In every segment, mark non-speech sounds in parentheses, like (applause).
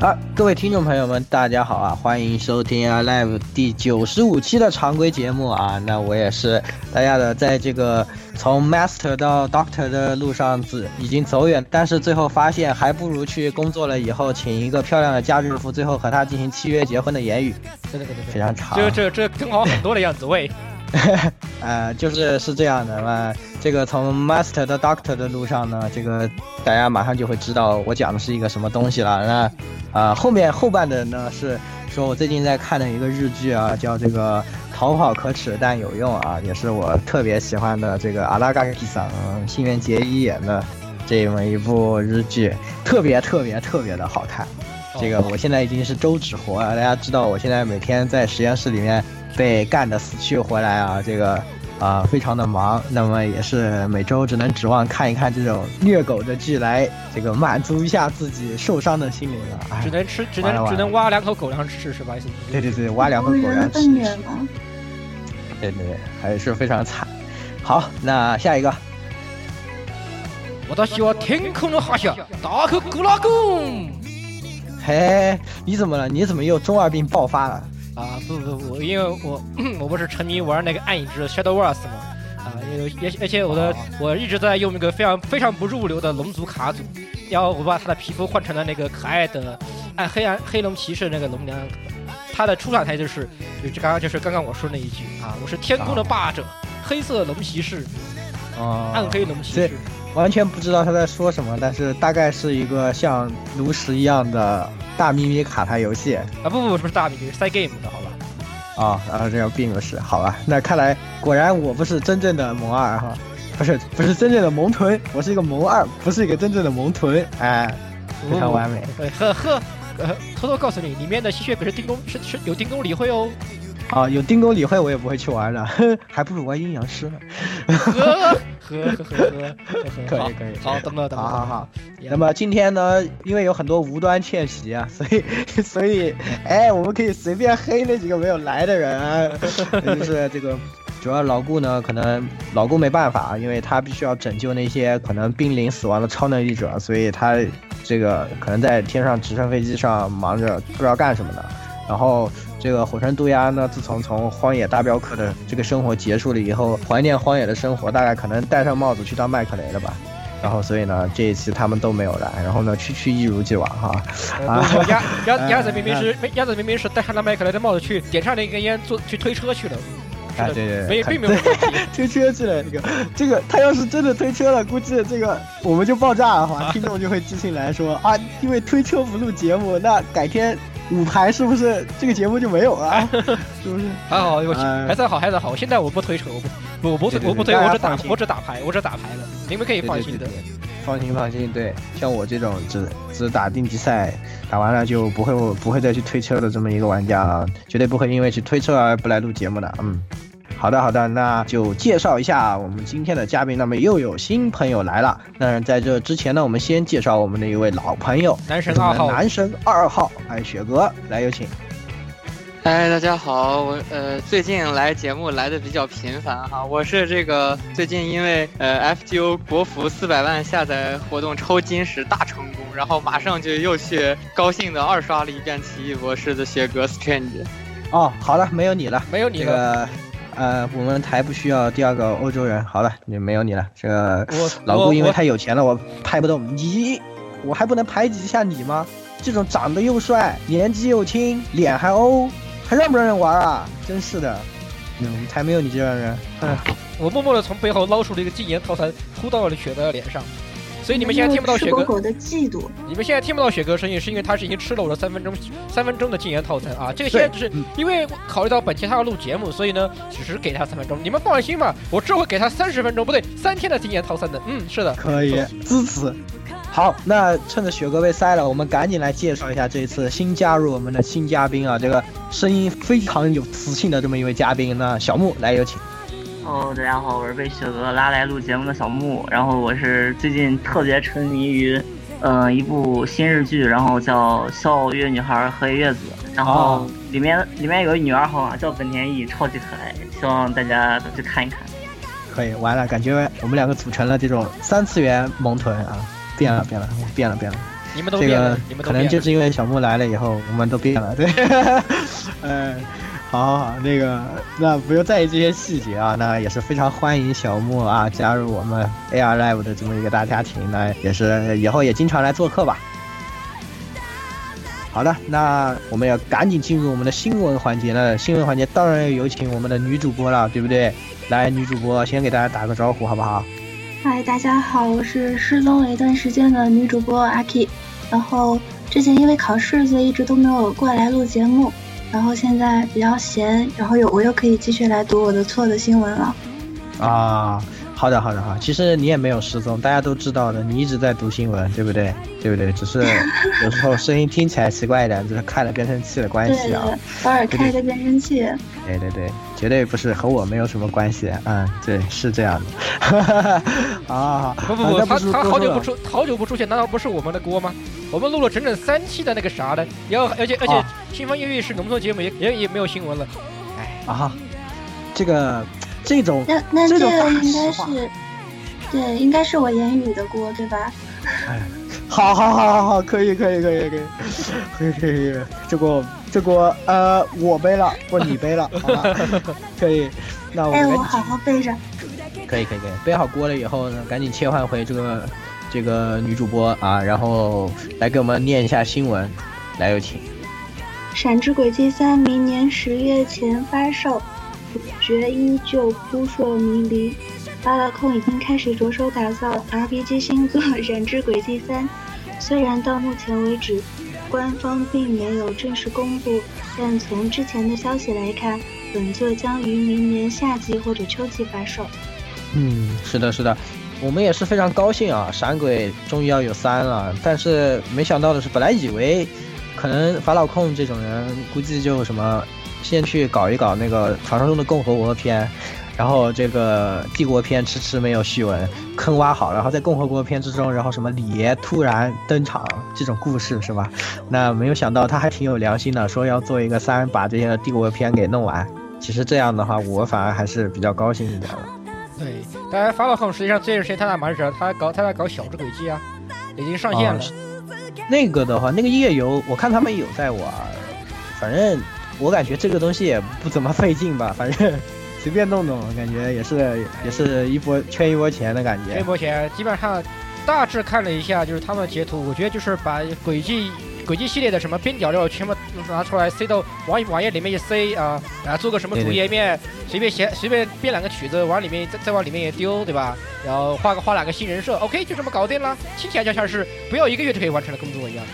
好，各位听众朋友们，大家好啊！欢迎收听啊 Live 第九十五期的常规节目啊。那我也是大家的，在这个从 Master 到 Doctor 的路上，子已经走远，但是最后发现还不如去工作了以后，请一个漂亮的家政妇，最后和他进行契约结婚的言语。对对对对，非常长。这这这更好很多的样子喂。(laughs) 呃，就是是这样的嘛。这个从 Master 到 Doctor 的路上呢，这个大家马上就会知道我讲的是一个什么东西了。那啊，后面后半的呢是说我最近在看的一个日剧啊，叫这个《逃跑可耻但有用》啊，也是我特别喜欢的这个阿拉嘎基桑新垣结衣演的这么一部日剧，特别特别特别的好看。这个我现在已经是周指活了，大家知道我现在每天在实验室里面被干的死去活来啊，这个。啊，非常的忙，那么也是每周只能指望看一看这种虐狗的剧来这个满足一下自己受伤的心灵了。只能吃，只能只能挖两口狗粮吃是吧？对对对，挖两口狗粮吃。对对对，还是非常惨。好，那下一个。我倒希望天空的哈下，大口咕拉贡。嘿，你怎么了？你怎么又中二病爆发了？啊不不不，因为我我不是沉迷玩那个暗影之 Shadow Wars 吗？啊，也而且我的我一直在用那个非常非常不入流的龙族卡组，然后我把他的皮肤换成了那个可爱的暗黑暗黑龙骑士那个龙娘，他的出场台就是就刚刚就是刚刚我说那一句啊，我是天空的霸者，黑色龙骑士，啊，暗黑龙骑士，完全不知道他在说什么，但是大概是一个像炉石一样的。大咪咪卡牌游戏啊不不不是大咪咪是 side game 的好吧？啊然后这样并不是好吧？那看来果然我不是真正的萌二哈，不是不是真正的萌臀，我是一个萌二，不是一个真正的萌臀，哎，非常完美。(laughs) 呵呵，偷偷告诉你，里面的吸血鬼是丁公是是有丁公理会哦。啊，有丁公理会我也不会去玩的，还不如玩阴阳师呢。呵呵呵呵呵，可以可以，好，等等等，好好好。那么今天呢，因为有很多无端欠席啊，(laughs) 所以所以，哎，我们可以随便黑那几个没有来的人啊。(laughs) 就是这个，主要老顾呢，可能老顾没办法，因为他必须要拯救那些可能濒临死亡的超能力者，所以他这个可能在天上直升飞机上忙着不知道干什么的。然后这个火山渡鸦呢，自从从荒野大镖客的这个生活结束了以后，怀念荒野的生活，大概可能戴上帽子去当麦克雷了吧。然后所以呢，这一期他们都没有来。然后呢，区区一如既往哈。鸭鸭 (laughs) 鸭子明明是鸭子明明是戴上了麦克雷的帽子去点上了一根烟，坐去推车去了。啊对对，没并没有推车去了。这个这个他要是真的推车了，估计这个我们就爆炸了哈，(laughs) 听众就会寄信来说啊，因为推车不录节目，那改天。五排是不是这个节目就没有了？(laughs) 是不是？还好，还算好，还算好。现在我不推车，我不，我不推，我不推，我只打，我只打牌，我只打牌了。你们可以放心的，放心放心。对，像我这种只只打定级赛，打完了就不会不会再去推车的这么一个玩家啊，绝对不会因为去推车而不来录节目的。嗯。好的，好的，那就介绍一下我们今天的嘉宾。那么又有新朋友来了。那在这之前呢，我们先介绍我们的一位老朋友，男神二号，男神二号，哎，雪哥，来有请。哎，大家好，我呃最近来节目来的比较频繁哈，我是这个最近因为呃 FGO 国服四百万下载活动抽金石大成功，然后马上就又去高兴的二刷了一遍奇异博士的雪哥 Strange。哦，好了，没有你了，没有你这个呃，我们台不需要第二个欧洲人，好了，你没有你了。这个老顾因为太有钱了，我拍不动你，我还不能排挤一下你吗？这种长得又帅、年纪又轻、脸还欧，还让不让人玩啊？真是的，嗯，才没有你这样人。哼，我默默的从背后捞出了一个禁言套餐，扑到了雪的脸上。所以你们现在听不到雪哥，的嫉妒。你们现在听不到雪哥声音，是因为他是已经吃了我的三分钟三分钟的禁言套餐啊！这个现在只是因为考虑到本期他要录节目，所以呢，只是给他三分钟。你们放心吧，我这会给他三十分钟，不对，三天的禁言套餐的。嗯，是的，可以支持。好，那趁着雪哥被塞了，我们赶紧来介绍一下这一次新加入我们的新嘉宾啊，这个声音非常有磁性的这么一位嘉宾。那小木来有请。哦，大家好，我是被雪哥拉来录节目的小木，然后我是最近特别沉迷于，呃，一部新日剧，然后叫《笑月女孩和野月子》，然后里面、里面有个女二号啊，叫本田翼，超级可爱，希望大家都去看一看。可以，完了，感觉我们两个组成了这种三次元萌豚啊，变了，变了，变了，变了。你们都这个变了，你们都可能。就是因为小木来了以后，我们都变了，对。嗯，(laughs) 好好好，那个那不用在意这些细节啊，那也是非常欢迎小木啊加入我们 AR Live 的这么一个大家庭，那也是以后也经常来做客吧。好的，那我们要赶紧进入我们的新闻环节了。新闻环节当然要有请我们的女主播了，对不对？来，女主播先给大家打个招呼，好不好？嗨，大家好，我是失踪了一段时间的女主播阿 K，然后之前因为考试，所以一直都没有过来录节目，然后现在比较闲，然后有我又可以继续来读我的错的新闻了。啊，好的好的好，其实你也没有失踪，大家都知道的，你一直在读新闻，对不对？对不对？只是 (laughs) 有时候声音听起来奇怪一点，就是开了变声器的关系啊。对，偶尔开个变声器。对对对，绝对不是和我没有什么关系。嗯，对，是这样的。(laughs) 啊，不不不，他啊他多说了好久不出好久不出现，难道不是我们的锅吗？我们录了整整三期的那个啥的，然后而且而且啊新风夜雨是农村节目，也也也没有新闻了。哎啊，这个这种那那这应该是，对，应该是我言语的锅，对吧？好好好好好，可以可以可以可以，可以可以可以，这锅这锅呃我背了，不是你背了，(laughs) 好吧？可以，那我哎，我好好背着。可以可以可以，背好锅了以后呢，赶紧切换回这个这个女主播啊，然后来给我们念一下新闻，来有请。《闪之轨迹三》明年十月前发售，主角依旧扑朔迷离。巴拉控已经开始着手打造 RPG 新作《闪之轨迹三》，虽然到目前为止，官方并没有正式公布，但从之前的消息来看，本作将于明年夏季或者秋季发售。嗯，是的，是的，我们也是非常高兴啊，闪鬼终于要有三了。但是没想到的是，本来以为可能法老控这种人，估计就什么先去搞一搞那个传说中的共和国篇，然后这个帝国篇迟迟没有续文，坑挖好，然后在共和国篇之中，然后什么李爷突然登场这种故事是吧？那没有想到他还挺有良心的，说要做一个三，把这些帝国篇给弄完。其实这样的话，我反而还是比较高兴一点的。对，当然法老控实际上这段时间他在忙着，他搞他在搞小智轨迹啊，已经上线了。哦那个的话，那个夜游，我看他们有在玩，反正我感觉这个东西也不怎么费劲吧，反正随便弄弄，感觉也是也是一波圈一波钱的感觉。一波钱基本上大致看了一下，就是他们的截图，我觉得就是把轨迹轨迹系列的什么边角料全部拿出来塞到网网页里面一塞啊，然后做个什么主页面，随便写随便编两个曲子往里面再再往里面也丢，对吧？然后画个画两个新人设，OK 就这么搞定了，听起来就像是不要一个月就可以完成的工作一样。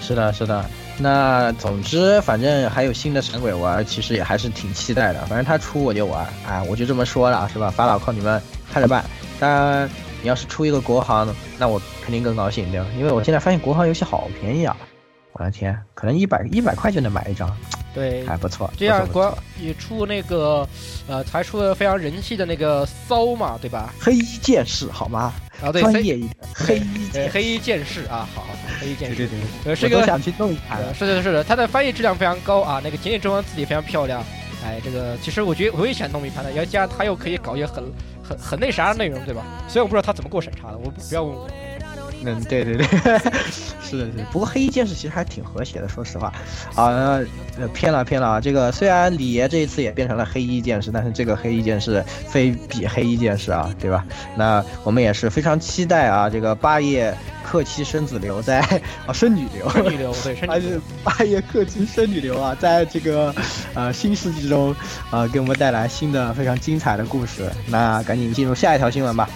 是的，是的。那总之，反正还有新的神鬼玩，其实也还是挺期待的。反正他出我就玩，啊，我就这么说了，是吧？法老靠你们看着办。当然，你要是出一个国行，那我肯定更高兴，对吧？因为我现在发现国行游戏好便宜啊！我的天，可能一百一百块就能买一张，对，还不错。这样国也出那个，呃，才出了非常人气的那个骚嘛，对吧？黑衣剑士好吗？啊，对，专业一点，黑衣对黑衣剑士啊，好。黑衣剑士，对对对，呃，是个我想去弄一盘呃，是的，是的，他的翻译质量非常高啊，那个简体中文字体非常漂亮。哎，这个其实我觉得我也想弄一盘的，要加上他又可以搞一些很很很那啥的内容，对吧？所以我不知道他怎么过审查的，我不不要问我。嗯，对对对，(laughs) 是的，是的。不过黑衣剑士其实还挺和谐的，说实话。啊，呃，偏了偏了啊！这个虽然李爷这一次也变成了黑衣剑士，但是这个黑衣剑士非比黑衣剑士啊，对吧？那我们也是非常期待啊，这个八叶克妻生子流在 (laughs) 啊生女流，生女流对，生还是女流。八叶克妻生女流啊，在这个呃新世纪中啊、给我们带来新的非常精彩的故事。那赶紧进入下一条新闻吧。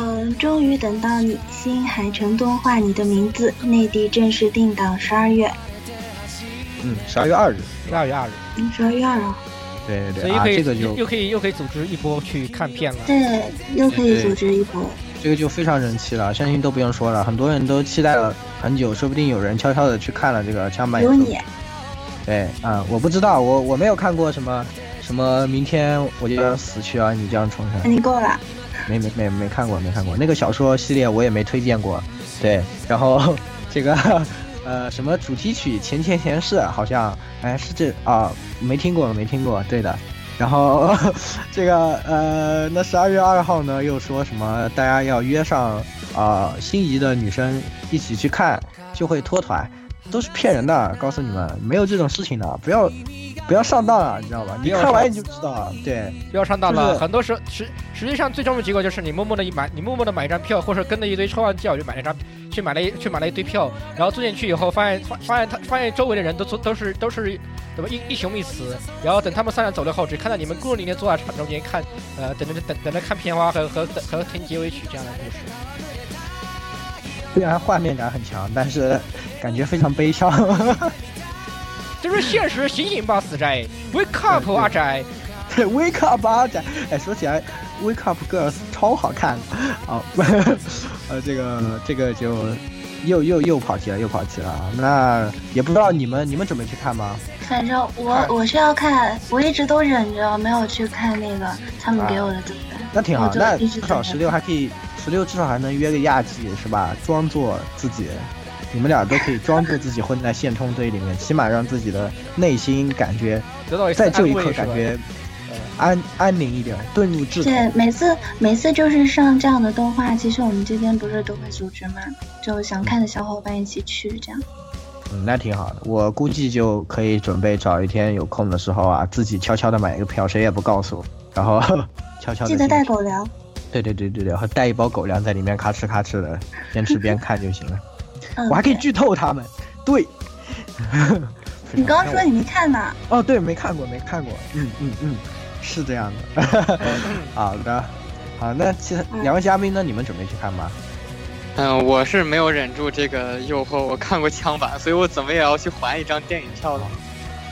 嗯，终于等到你，新海诚动画《你的名字》内地正式定档十二月，嗯，十二月二日，十二月二日，嗯，十二月二号，对对所以可以、这个就又可以又可以组织一波去看片了。对，又可以组织一波。这个就非常人气了，相信都不用说了，很多人都期待了很久，说不定有人悄悄的去看了这个枪版。有你，对啊、我不知道，我我没有看过什么什么，明天我就要死去啊！你这样重生，你够了。没没没没看过，没看过那个小说系列，我也没推荐过。对，然后这个呃什么主题曲《前前前世》好像，哎是这啊没听过没听过，对的。然后这个呃那十二月二号呢又说什么大家要约上啊、心仪的女生一起去看，就会脱团，都是骗人的，告诉你们没有这种事情的，不要不要上当啊，你知道吧？你看完你就知道了，对。不要上当了，就是很多时候实实际上最终的结果就是你默默的一买，你默默的买一张票，或者跟着一堆抽完叫就买了一张，去买了一去买了一堆票，然后坐进去以后发现发发现他发现周围的人都坐都是都是怎么一一雄一雌，然后等他们三人走了后，只看到你们孤零零地坐在场中间看，呃等着等等着看片花和和和听结尾曲这样的故事。虽然画面感很强，但是感觉非常悲伤。这是现实，醒醒吧，死宅！Wake up，阿宅！对，(laughs) Wake up 阿宅，哎，说起来，Wake up Girls 超好看啊！(laughs) 呃，这个这个就又又又跑题了，又跑题了啊。那也不知道你们你们准备去看吗？反正我我是要看，我一直都忍着没有去看那个他们给我的资本。那挺好那至少十六还可以，十六至少还能约个亚季是吧？装作自己，你们俩都可以装作自己混在线冲堆里面，起码让自己的内心感觉得到一次在这一刻感觉安安宁一点，遁入至对。，每次每次就是上这样的动画，其实我们这边不是都会组织嘛，就想看的小伙伴一起去这样。嗯，那挺好的。我估计就可以准备找一天有空的时候啊，自己悄悄的买一个票，谁也不告诉我，然后 (laughs) 悄悄的记得带狗粮。对对对对对，然后带一包狗粮在里面咔哧咔哧的，边吃边看就行了。我还可以剧透他们，对。(laughs) 你刚刚说你没看呢？哦，对，没看过，没看过。嗯嗯嗯，是这样的。(laughs) 好的，好，那其他两位嘉宾呢？你们准备去看吗？嗯，我是没有忍住这个诱惑，我看过枪版，所以我怎么也要去还一张电影票的。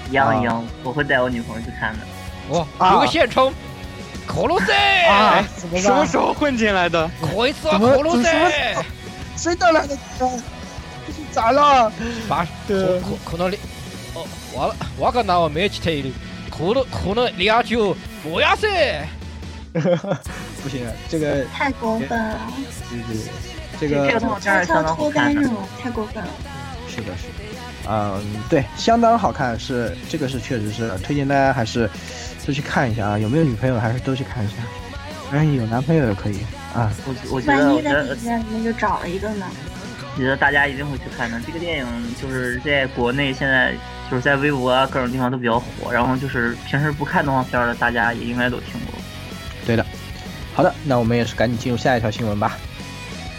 一样一样，我会带我女朋友去看的。哇，啊有个现充，可鲁塞，啊，怎么什么时候混进来的？可以吃怎么可鲁塞，谁带来的？咋了？把可对可可能你，哦，完了，我个拿我没去退的，可能可能俩就不要噻。(laughs) 不行，这个太过分了，对对对，这这个个动画片儿悄悄相当好脱单看的这。种太过分了。是的，是的。嗯，对，相当好看，是这个是确实是推荐大家还是都去看一下啊。有没有女朋友还是都去看一下，当然有男朋友也可以啊。我我觉得，万一在底下里面就找了一个呢？我觉得大家一定会去看的。这个电影就是在国内现在就是在微博啊各种地方都比较火，然后就是平时不看动画片的，大家也应该都听过。对的，好的，那我们也是赶紧进入下一条新闻吧。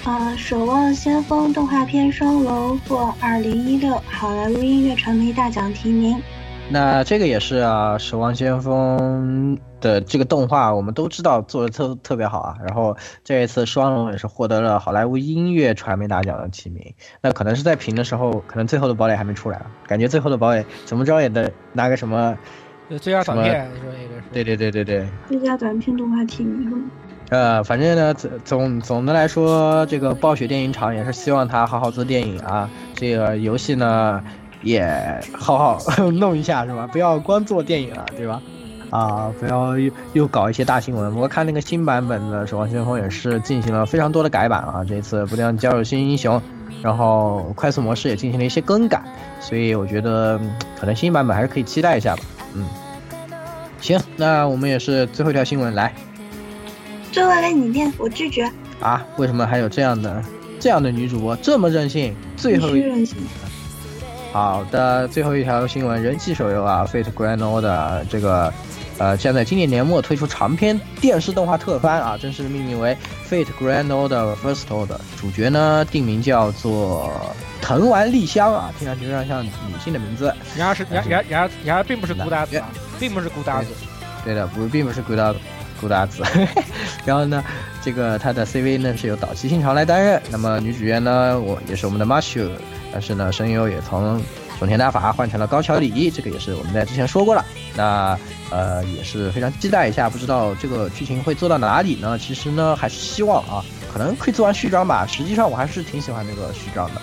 啊，《守望先锋》动画片双龙获2016好莱坞音乐传媒大奖提名。那这个也是啊，《守望先锋》的这个动画，我们都知道做的特特别好啊。然后这一次双龙也是获得了好莱坞音乐传媒大奖的提名。那可能是在评的时候，可能最后的堡垒还没出来啊，感觉最后的堡垒怎么着也得拿个什么。呃最佳短片，你说那个是？对对对对对，最佳短片动画提名？呃，反正呢，总总总的来说，这个暴雪电影厂也是希望他好好做电影啊。这个游戏呢，也好好 (laughs) 弄一下，是吧？不要光做电影了，对吧？啊，不要又又搞一些大新闻。我看那个新版本的《守望先锋》也是进行了非常多的改版啊，这次不但加入新英雄，然后快速模式也进行了一些更改，所以我觉得可能新版本还是可以期待一下吧。嗯，行，那我们也是最后一条新闻来。最后来你念，我拒绝。啊，为什么还有这样的这样的女主播这么任性？最后任性。好的，最后一条新闻，人气手游啊，《Fate Grand Order》这个，呃，将在今年年末推出长篇电视动画特番啊，正式命名为《Fate Grand Order First Order》，主角呢定名叫做藤丸丽香啊，听上去非常像女性的名字。然而是然然然而然而并不是孤搭子，并不是孤搭子。对的，不并不是孤搭孤搭子。(laughs) 然后呢，这个他的 CV 呢是由岛崎信长来担任，那么女主角呢，我也是我们的 Marshall。但是呢，声优也从种田大法换成了高桥李，这个也是我们在之前说过了。那呃也是非常期待一下，不知道这个剧情会做到哪里呢？其实呢，还是希望啊，可能可以做完序章吧。实际上我还是挺喜欢这个序章的，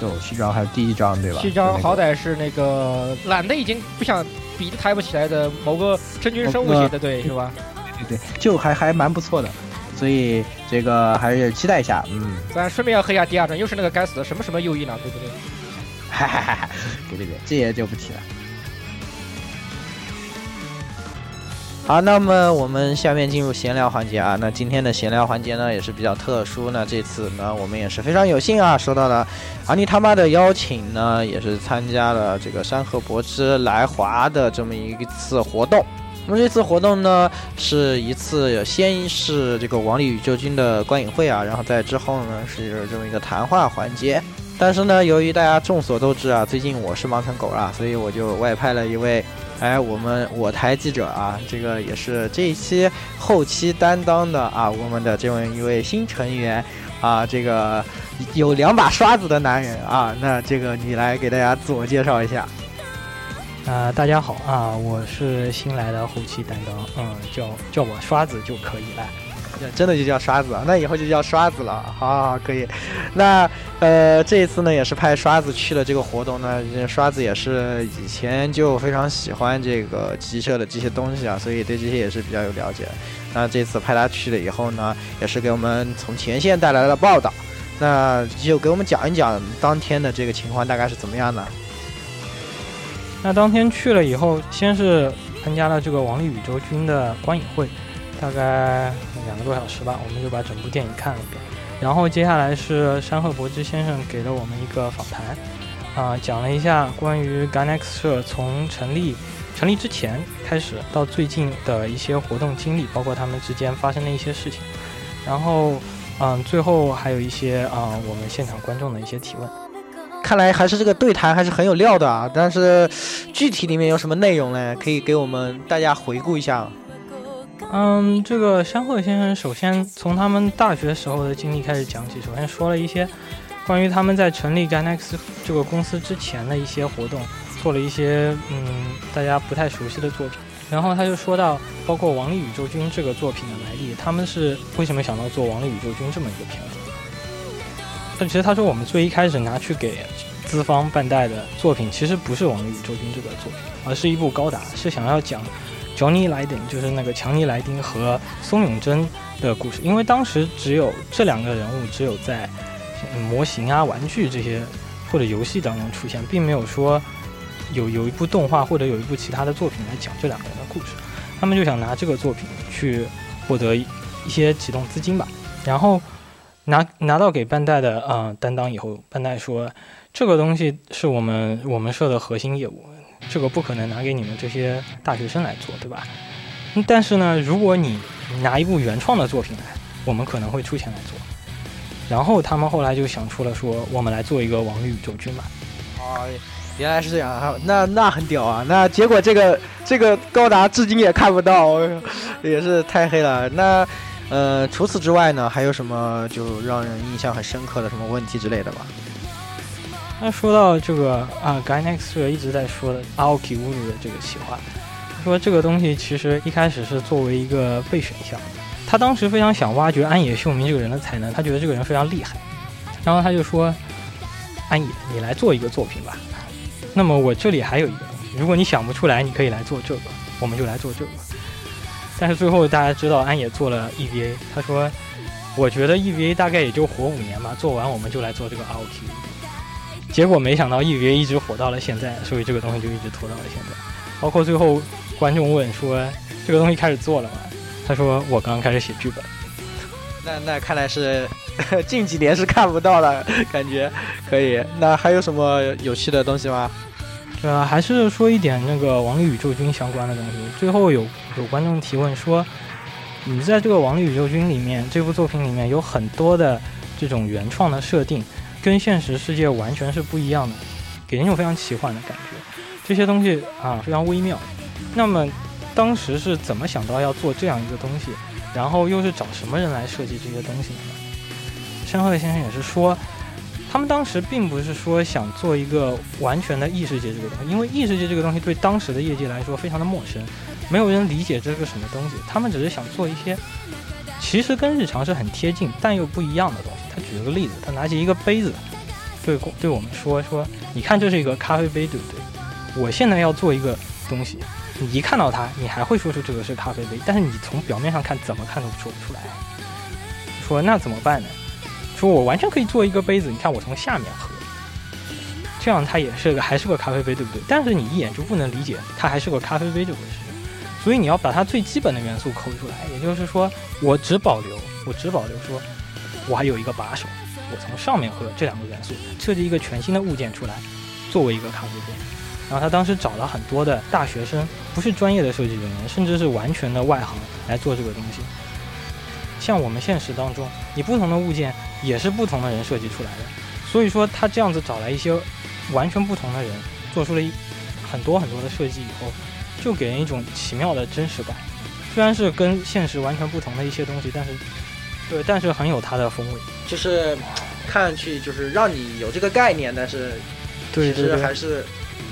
就序章还有第一章对吧？序章好歹是那个懒得已经不想笔都抬不起来的某个真菌生物写的，对是吧？对，就还还蛮不错的。所以这个还是期待一下，嗯。咱顺便要黑一下第二章，又是那个该死的什么什么右翼呢，对不对？哈哈哈！对对对，这些就不提了。好，那么我们下面进入闲聊环节啊。那今天的闲聊环节呢也是比较特殊，那这次呢我们也是非常有幸啊，收到了阿尼他妈的邀请呢，也是参加了这个山河博之来华的这么一次活动。那么这次活动呢，是一次先是这个王力宇宙军的观影会啊，然后在之后呢是这么一个谈话环节。但是呢，由于大家众所周知啊，最近我是忙成狗了，所以我就外派了一位，哎，我们我台记者啊，这个也是这一期后期担当的啊，我们的这么一位新成员啊，这个有两把刷子的男人啊，那这个你来给大家自我介绍一下。啊，大家好啊，我是新来的后期担当，嗯，叫叫我刷子就可以了，真的就叫刷子，那以后就叫刷子了，好好好可以。那呃，这一次呢，也是派刷子去了这个活动呢，刷子也是以前就非常喜欢这个机车的这些东西啊，所以对这些也是比较有了解。那这次派他去了以后呢，也是给我们从前线带来了报道，那就给我们讲一讲当天的这个情况大概是怎么样的。那当天去了以后，先是参加了这个《王力宇宙军》的观影会，大概两个多小时吧，我们就把整部电影看了一遍。然后接下来是山贺博之先生给了我们一个访谈，啊，讲了一下关于 Ganex 社从成立成立之前开始到最近的一些活动经历，包括他们之间发生的一些事情。然后，嗯，最后还有一些啊，我们现场观众的一些提问。看来还是这个对谈还是很有料的啊！但是具体里面有什么内容呢？可以给我们大家回顾一下。嗯，这个山鹤先生首先从他们大学时候的经历开始讲起。首先说了一些关于他们在成立 Ganex 这个公司之前的一些活动，做了一些嗯大家不太熟悉的作品。然后他就说到，包括《王力宇宙军》这个作品的来历，他们是为什么想到做《王力宇宙军》这么一个片子？但其实他说，我们最一开始拿去给资方办代的作品，其实不是《王力宇宙军》这个作品，而是一部高达，是想要讲 Johnny 莱丁，就是那个强尼莱丁和松永真的故事。因为当时只有这两个人物，只有在模型啊、玩具这些或者游戏当中出现，并没有说有有一部动画或者有一部其他的作品来讲这两个人的故事。他们就想拿这个作品去获得一些启动资金吧，然后。拿拿到给班代的啊担当以后，班代说，这个东西是我们我们社的核心业务，这个不可能拿给你们这些大学生来做，对吧？但是呢，如果你拿一部原创的作品来，我们可能会出钱来做。然后他们后来就想出了说，我们来做一个王力宇宙军吧。哦，原来是这样啊，那那很屌啊。那结果这个这个高达至今也看不到，也是太黑了。那。呃，除此之外呢，还有什么就让人印象很深刻的什么问题之类的吧？那说到这个啊，Ganex 一直在说的 Aoki 乌鲁的这个企划，他说这个东西其实一开始是作为一个备选项，他当时非常想挖掘安野秀明这个人的才能，他觉得这个人非常厉害，然后他就说，安野，你来做一个作品吧。那么我这里还有一个东西，如果你想不出来，你可以来做这个。我们就来做这个。但是最后大家知道安野做了 EVA，他说，我觉得 EVA 大概也就火五年吧，做完我们就来做这个 ROQ。结果没想到 EVA 一直火到了现在，所以这个东西就一直拖到了现在。包括最后观众问说，这个东西开始做了吗？他说我刚刚开始写剧本。那那看来是 (laughs) 近几年是看不到了，感觉可以。那还有什么有趣的东西吗？呃，还是说一点那个《王力宇宙军》相关的东西。最后有有观众提问说，你在这个《王力宇宙军》里面，这部作品里面有很多的这种原创的设定，跟现实世界完全是不一样的，给人一种非常奇幻的感觉。这些东西啊，非常微妙。那么当时是怎么想到要做这样一个东西？然后又是找什么人来设计这些东西的呢？山鹤先生也是说，他们当时并不是说想做一个完全的异世界这个东西，因为异世界这个东西对当时的业界来说非常的陌生，没有人理解这是个什么东西。他们只是想做一些其实跟日常是很贴近但又不一样的东西。他举了个例子，他拿起一个杯子，对对我们说说，你看这是一个咖啡杯，对不对？我现在要做一个东西。你一看到它，你还会说出这个是咖啡杯，但是你从表面上看，怎么看都说不出来。说那怎么办呢？说我完全可以做一个杯子，你看我从下面喝，这样它也是个还是个咖啡杯，对不对？但是你一眼就不能理解它还是个咖啡杯这回事。所以你要把它最基本的元素抠出来，也就是说，我只保留，我只保留说，我还有一个把手，我从上面喝这两个元素，设计一个全新的物件出来，作为一个咖啡杯。然后他当时找了很多的大学生，不是专业的设计人员，甚至是完全的外行来做这个东西。像我们现实当中，你不同的物件也是不同的人设计出来的。所以说他这样子找来一些完全不同的人，做出了一很多很多的设计以后，就给人一种奇妙的真实感。虽然是跟现实完全不同的一些东西，但是对，但是很有它的风味。就是看上去就是让你有这个概念，但是其实还是。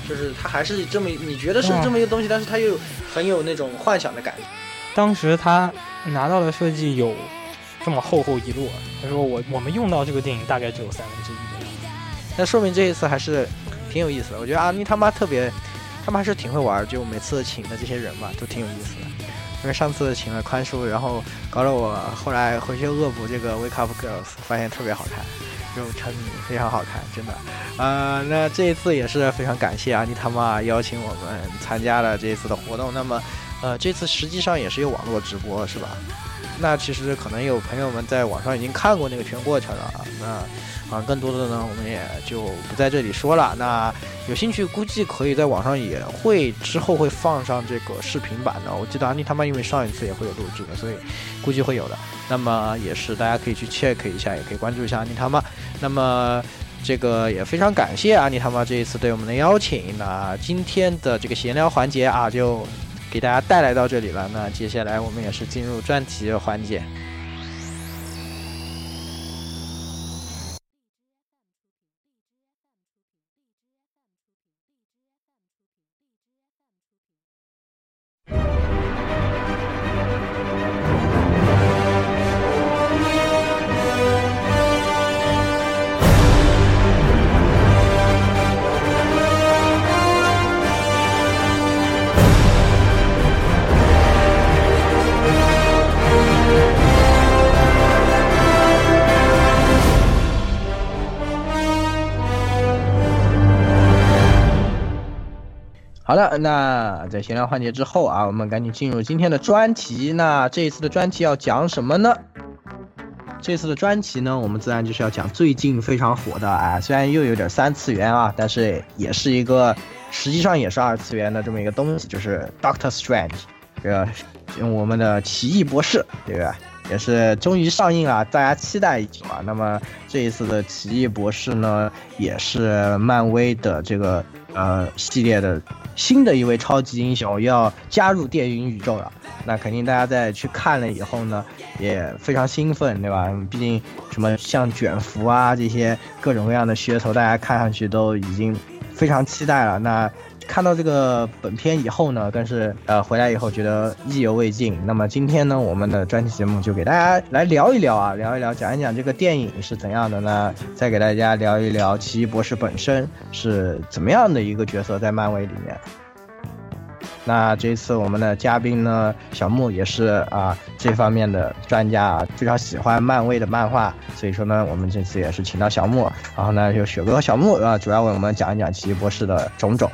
就是它还是这么，你觉得是这么一个东西，但是它又很有那种幻想的感觉。当时他拿到的设计有这么厚厚一摞，他说我我们用到这个电影大概只有三分之一的样子。那说明这一次还是挺有意思的。我觉得阿妮他妈特别，他们还是挺会玩，就每次请的这些人嘛，都挺有意思的。因为上次请了宽叔，然后搞得我后来回去恶补这个《Wake Up Girls》，发现特别好看。就沉迷，非常好看，真的。呃，那这一次也是非常感谢阿尼他妈邀请我们参加了这一次的活动。那么，呃，这次实际上也是有网络直播，是吧？那其实可能有朋友们在网上已经看过那个全过程了啊。那。啊，更多的呢，我们也就不在这里说了。那有兴趣，估计可以在网上也会之后会放上这个视频版的。我记得阿妮他妈因为上一次也会有录制的，所以估计会有的。那么也是大家可以去 check 一下，也可以关注一下阿妮他妈。那么这个也非常感谢阿妮他妈这一次对我们的邀请。那今天的这个闲聊环节啊，就给大家带来到这里了。那接下来我们也是进入专题环节。的，那在闲聊环节之后啊，我们赶紧进入今天的专题。那这一次的专题要讲什么呢？这次的专题呢，我们自然就是要讲最近非常火的啊，虽然又有点三次元啊，但是也是一个实际上也是二次元的这么一个东西，就是 Doctor Strange，这个用我们的奇异博士，对吧？也是终于上映了，大家期待已久啊。那么这一次的奇异博士呢，也是漫威的这个呃系列的。新的一位超级英雄要加入电影宇宙了，那肯定大家在去看了以后呢，也非常兴奋，对吧？毕竟什么像卷福啊这些各种各样的噱头，大家看上去都已经非常期待了。那。看到这个本片以后呢，更是呃回来以后觉得意犹未尽。那么今天呢，我们的专题节目就给大家来聊一聊啊，聊一聊，讲一讲这个电影是怎样的呢？再给大家聊一聊奇异博士本身是怎么样的一个角色在漫威里面。那这次我们的嘉宾呢，小木也是啊这方面的专家啊，非常喜欢漫威的漫画，所以说呢，我们这次也是请到小木，然后呢，就雪哥和小木啊，主要为我们讲一讲奇异博士的种种。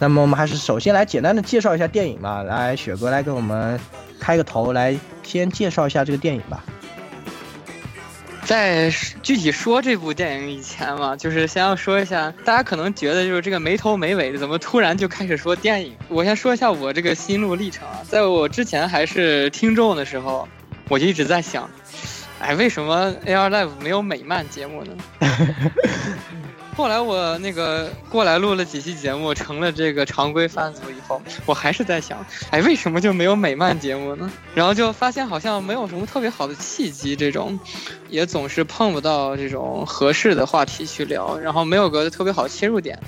那么我们还是首先来简单的介绍一下电影吧，来雪哥来给我们开个头，来先介绍一下这个电影吧。在具体说这部电影以前嘛，就是先要说一下，大家可能觉得就是这个没头没尾的，怎么突然就开始说电影？我先说一下我这个心路历程啊，在我之前还是听众的时候，我就一直在想，哎，为什么 AR Live 没有美漫节目呢？(laughs) 后来我那个过来录了几期节目，成了这个常规番组以后，我还是在想，哎，为什么就没有美漫节目呢？然后就发现好像没有什么特别好的契机，这种也总是碰不到这种合适的话题去聊，然后没有个特别好切入点。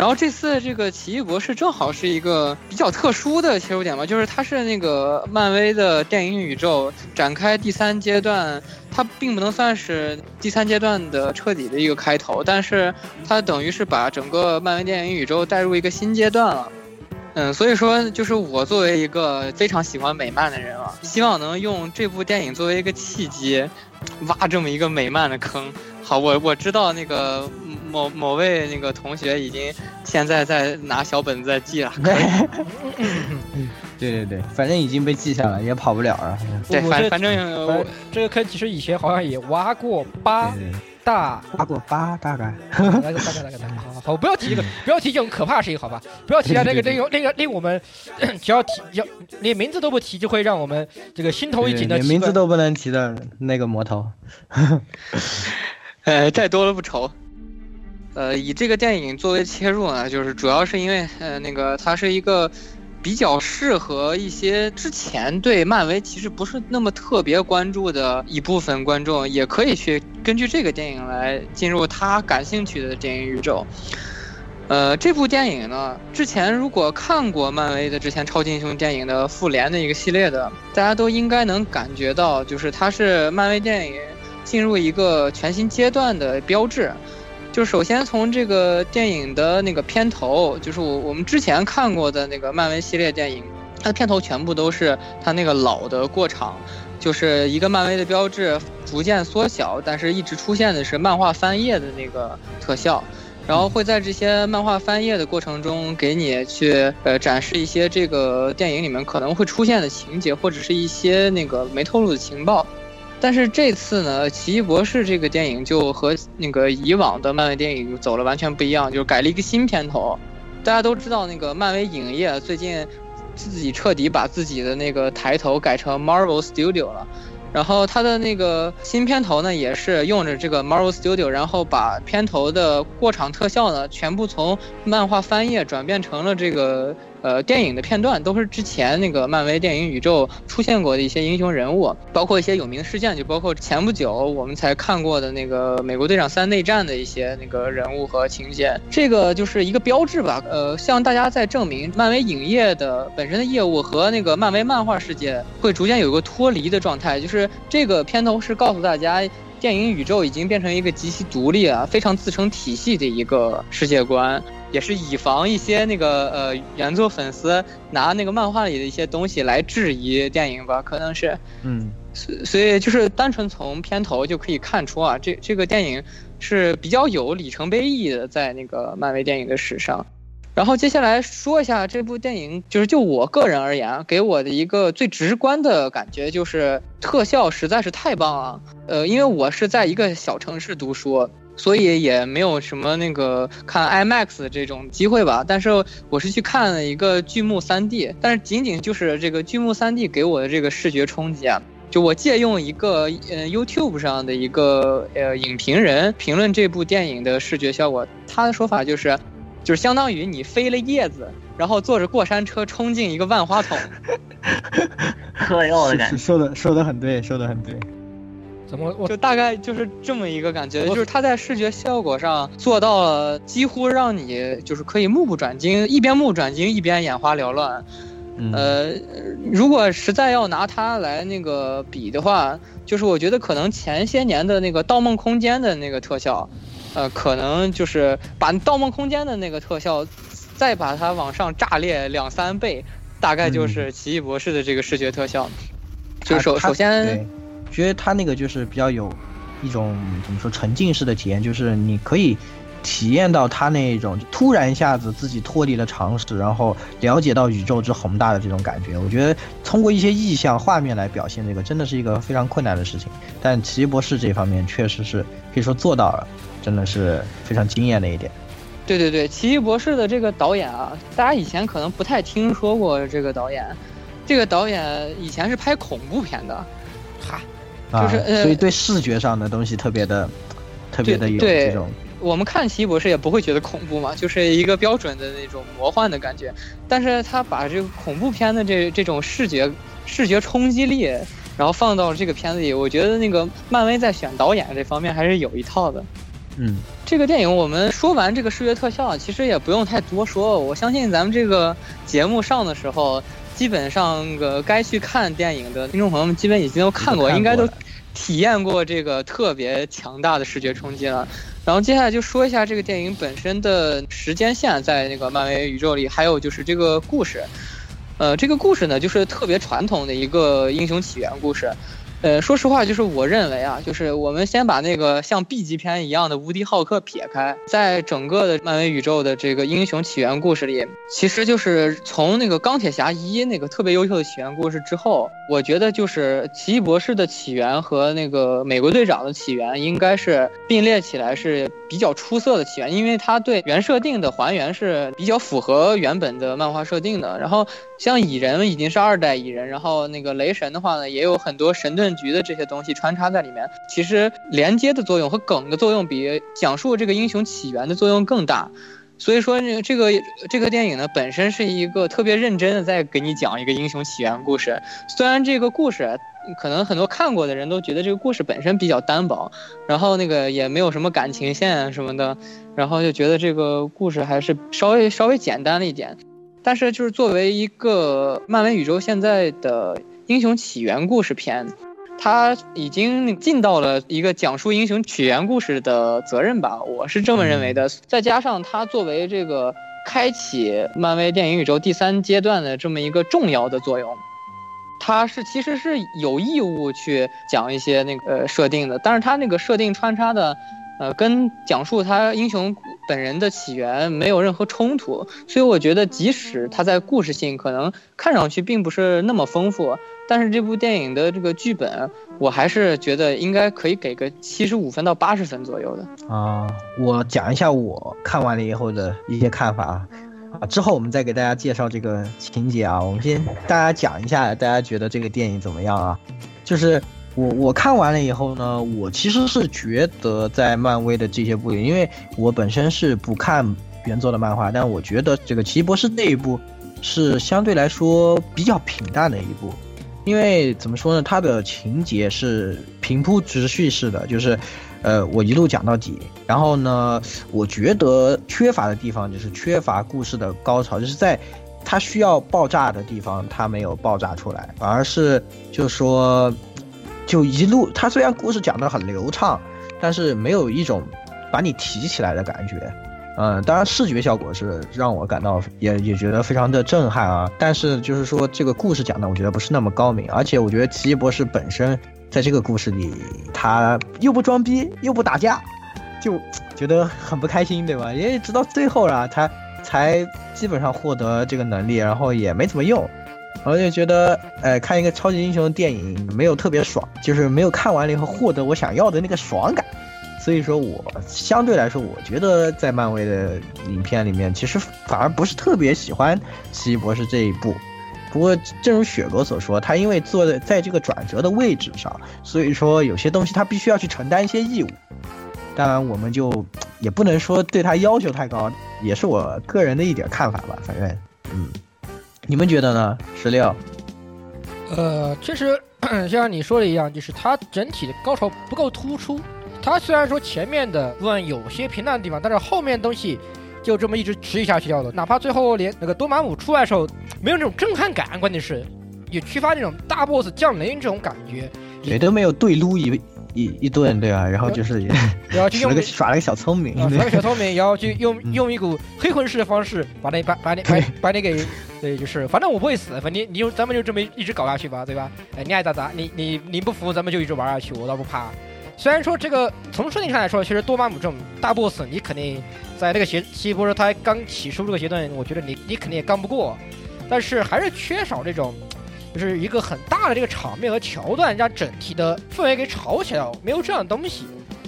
然后这次这个奇异博士正好是一个比较特殊的切入点吧，就是它是那个漫威的电影宇宙展开第三阶段，它并不能算是第三阶段的彻底的一个开头，但是它等于是把整个漫威电影宇宙带入一个新阶段了。嗯，所以说就是我作为一个非常喜欢美漫的人啊，希望能用这部电影作为一个契机，挖这么一个美漫的坑。好，我我知道那个某某位那个同学已经现在在拿小本子在记了。(laughs) 对对对，反正已经被记下了，也跑不了了。对，反反正我这个坑其实以前好像也挖过八大，挖过八大概。(laughs) 大概大概大概，好好不要提这个，不要提这种可怕的事情，好吧？不要提啊，(laughs) 那个那个那个令我们只要提要连名字都不提，就会让我们这个心头一紧的。连名字都不能提的那个魔头。呃，再多了不愁。呃，以这个电影作为切入呢，就是主要是因为呃，那个它是一个比较适合一些之前对漫威其实不是那么特别关注的一部分观众，也可以去根据这个电影来进入他感兴趣的电影宇宙。呃，这部电影呢，之前如果看过漫威的之前超级英雄电影的复联的一个系列的，大家都应该能感觉到，就是它是漫威电影。进入一个全新阶段的标志，就首先从这个电影的那个片头，就是我我们之前看过的那个漫威系列电影，它的片头全部都是它那个老的过场，就是一个漫威的标志逐渐缩小，但是一直出现的是漫画翻页的那个特效，然后会在这些漫画翻页的过程中给你去呃展示一些这个电影里面可能会出现的情节，或者是一些那个没透露的情报。但是这次呢，《奇异博士》这个电影就和那个以往的漫威电影走了完全不一样，就是改了一个新片头。大家都知道，那个漫威影业最近自己彻底把自己的那个抬头改成 Marvel Studio 了。然后它的那个新片头呢，也是用着这个 Marvel Studio，然后把片头的过场特效呢，全部从漫画翻页转变成了这个。呃，电影的片段都是之前那个漫威电影宇宙出现过的一些英雄人物，包括一些有名事件，就包括前不久我们才看过的那个《美国队长三内战》的一些那个人物和情节。这个就是一个标志吧，呃，向大家在证明漫威影业的本身的业务和那个漫威漫画世界会逐渐有一个脱离的状态。就是这个片头是告诉大家，电影宇宙已经变成一个极其独立啊、非常自成体系的一个世界观。也是以防一些那个呃原作粉丝拿那个漫画里的一些东西来质疑电影吧，可能是，嗯，所所以就是单纯从片头就可以看出啊，这这个电影是比较有里程碑意义的，在那个漫威电影的史上。然后接下来说一下这部电影，就是就我个人而言，给我的一个最直观的感觉就是特效实在是太棒了。呃，因为我是在一个小城市读书。所以也没有什么那个看 IMAX 这种机会吧，但是我是去看了一个剧目 3D，但是仅仅就是这个剧目 3D 给我的这个视觉冲击啊，就我借用一个呃 YouTube 上的一个呃影评人评论这部电影的视觉效果，他的说法就是，就是相当于你飞了叶子，然后坐着过山车冲进一个万花筒，(laughs) 嗑药的感觉，说的说的很对，说的很对。怎么？我就大概就是这么一个感觉，就是它在视觉效果上做到了几乎让你就是可以目不转睛，一边目不转睛一边眼花缭乱。呃，如果实在要拿它来那个比的话，就是我觉得可能前些年的那个《盗梦空间》的那个特效，呃，可能就是把《盗梦空间》的那个特效再把它往上炸裂两三倍，大概就是奇异博士的这个视觉特效。就首首先，对，觉得他那个就是比较有一种怎么说沉浸式的体验，就是你可以体验到他那种突然一下子自己脱离了常识，然后了解到宇宙之宏大的这种感觉。我觉得通过一些意象画面来表现这个，真的是一个非常困难的事情。但奇异博士这方面确实是可以说做到了，真的是非常惊艳的一点。对对对，奇异博士的这个导演啊，大家以前可能不太听说过这个导演。这个导演以前是拍恐怖片的，哈，就是呃，所以对视觉上的东西特别的、特别的有这种。我们看奇异博士也不会觉得恐怖嘛，就是一个标准的那种魔幻的感觉。但是他把这个恐怖片的这这种视觉视觉冲击力，然后放到这个片子里，我觉得那个漫威在选导演这方面还是有一套的。嗯，这个电影我们说完这个视觉特效，其实也不用太多说。我相信咱们这个节目上的时候。基本上个该去看电影的听众朋友们，基本已经都看过，应该都体验过这个特别强大的视觉冲击了。然后接下来就说一下这个电影本身的时间线，在那个漫威宇宙里，还有就是这个故事。呃，这个故事呢，就是特别传统的一个英雄起源故事。呃，说实话，就是我认为啊，就是我们先把那个像 B 级片一样的无敌浩克撇开，在整个的漫威宇宙的这个英雄起源故事里，其实就是从那个钢铁侠一那个特别优秀的起源故事之后，我觉得就是奇异博士的起源和那个美国队长的起源应该是并列起来是比较出色的起源，因为它对原设定的还原是比较符合原本的漫画设定的。然后像蚁人已经是二代蚁人，然后那个雷神的话呢，也有很多神盾。局的这些东西穿插在里面，其实连接的作用和梗的作用比讲述这个英雄起源的作用更大。所以说，这个这个电影呢，本身是一个特别认真的在给你讲一个英雄起源故事。虽然这个故事可能很多看过的人都觉得这个故事本身比较单薄，然后那个也没有什么感情线什么的，然后就觉得这个故事还是稍微稍微简单了一点。但是，就是作为一个漫威宇宙现在的英雄起源故事片。他已经尽到了一个讲述英雄起源故事的责任吧，我是这么认为的。再加上他作为这个开启漫威电影宇宙第三阶段的这么一个重要的作用，他是其实是有义务去讲一些那个设定的。但是他那个设定穿插的，呃，跟讲述他英雄本人的起源没有任何冲突，所以我觉得即使他在故事性可能看上去并不是那么丰富。但是这部电影的这个剧本，我还是觉得应该可以给个七十五分到八十分左右的啊。我讲一下我看完了以后的一些看法啊，啊，之后我们再给大家介绍这个情节啊。我们先大家讲一下，大家觉得这个电影怎么样啊？就是我我看完了以后呢，我其实是觉得在漫威的这些部里，因为我本身是不看原作的漫画，但我觉得这个奇异博士那一部是相对来说比较平淡的一部。因为怎么说呢，它的情节是平铺直叙式的，就是，呃，我一路讲到底。然后呢，我觉得缺乏的地方就是缺乏故事的高潮，就是在它需要爆炸的地方，它没有爆炸出来，反而是就说，就一路，它虽然故事讲得很流畅，但是没有一种把你提起来的感觉。嗯，当然视觉效果是让我感到也也觉得非常的震撼啊。但是就是说这个故事讲的，我觉得不是那么高明。而且我觉得奇异博士本身在这个故事里，他又不装逼又不打架，就觉得很不开心，对吧？因为直到最后了，他才基本上获得这个能力，然后也没怎么用，我就觉得，呃，看一个超级英雄的电影没有特别爽，就是没有看完了以后获得我想要的那个爽感。所以说，我相对来说，我觉得在漫威的影片里面，其实反而不是特别喜欢奇异博士这一部。不过，正如雪哥所说，他因为坐在在这个转折的位置上，所以说有些东西他必须要去承担一些义务。当然，我们就也不能说对他要求太高，也是我个人的一点看法吧。反正，嗯，你们觉得呢？十六？呃，其实 (clears throat) 像你说的一样，就是他整体的高潮不够突出。他虽然说前面的部分有些平淡的地方，但是后面东西就这么一直持续下去掉的。哪怕最后连那个多玛姆出来的时候，没有那种震撼感，关键是也缺乏那种大 boss 降临这种感觉，也都没有对撸一一一顿，对吧？然后就是也然后就用个耍了个小聪明，耍个小聪明，然后就用嗯用一股黑魂式的方式把那把把你把你把你给，对，就是反正我不会死，反正你就咱们就这么一直搞下去吧，对吧？哎，你爱咋咋，你你你不服，咱们就一直玩下去，我倒不怕。虽然说这个从设定上来说，其实多玛姆这种大 boss，你肯定在那个阶奇异博士他刚起初这个阶段，我觉得你你肯定也刚不过，但是还是缺少这种。就是一个很大的这个场面和桥段，让整体的氛围给炒起来，没有这样的东西。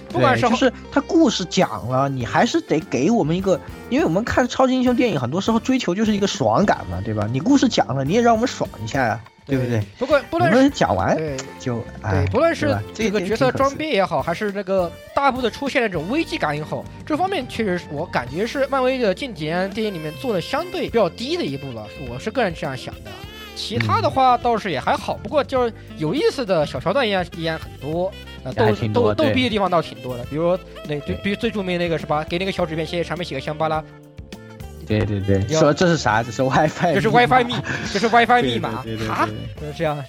不管是就是他故事讲了，你还是得给我们一个，因为我们看超级英雄电影，很多时候追求就是一个爽感嘛，对吧？你故事讲了，你也让我们爽一下呀，对不对？不过不论是们讲完对就对哎，，不论是这个角色装逼也好，还是那个大部的出现那种危机感也好，这方面确实是我感觉是漫威的近几年电影里面做的相对比较低的一步了，我是个人这样想的。其他的话倒是也还好，不过就是有意思的小桥段依然依然很多，呃，逗逗逗逼的地方倒挺多的，比如那最比如最著名那个是吧，给那个小纸片写上面写个香巴拉，对对对，说这是啥？这是 WiFi，这是 WiFi 密，(laughs) 这是 WiFi 密码对对对就是这样。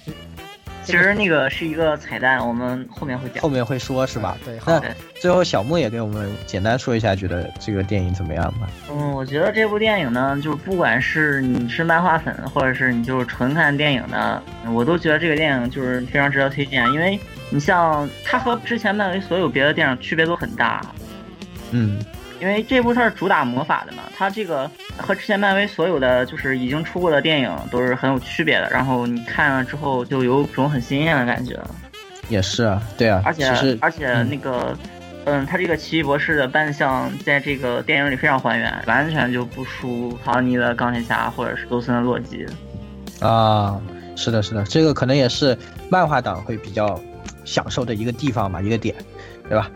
其实那个是一个彩蛋，我们后面会讲。后面会说是吧？对，那最后小木也给我们简单说一下，觉得这个电影怎么样吧？嗯，我觉得这部电影呢，就是不管是你是漫画粉，或者是你就是纯看电影的，我都觉得这个电影就是非常值得推荐。因为你像它和之前漫威所有别的电影区别都很大，嗯，因为这部它是主打魔法的嘛，它这个和之前漫威所有的就是已经出过的电影都是很有区别的。然后你看了之后就有种很新鲜的感觉，也是啊，对啊，而且而且那个。嗯，他这个奇异博士的扮相在这个电影里非常还原，完全就不输唐尼的钢铁侠或者是罗森的洛基。啊，是的，是的，这个可能也是漫画党会比较享受的一个地方吧，一个点，对吧？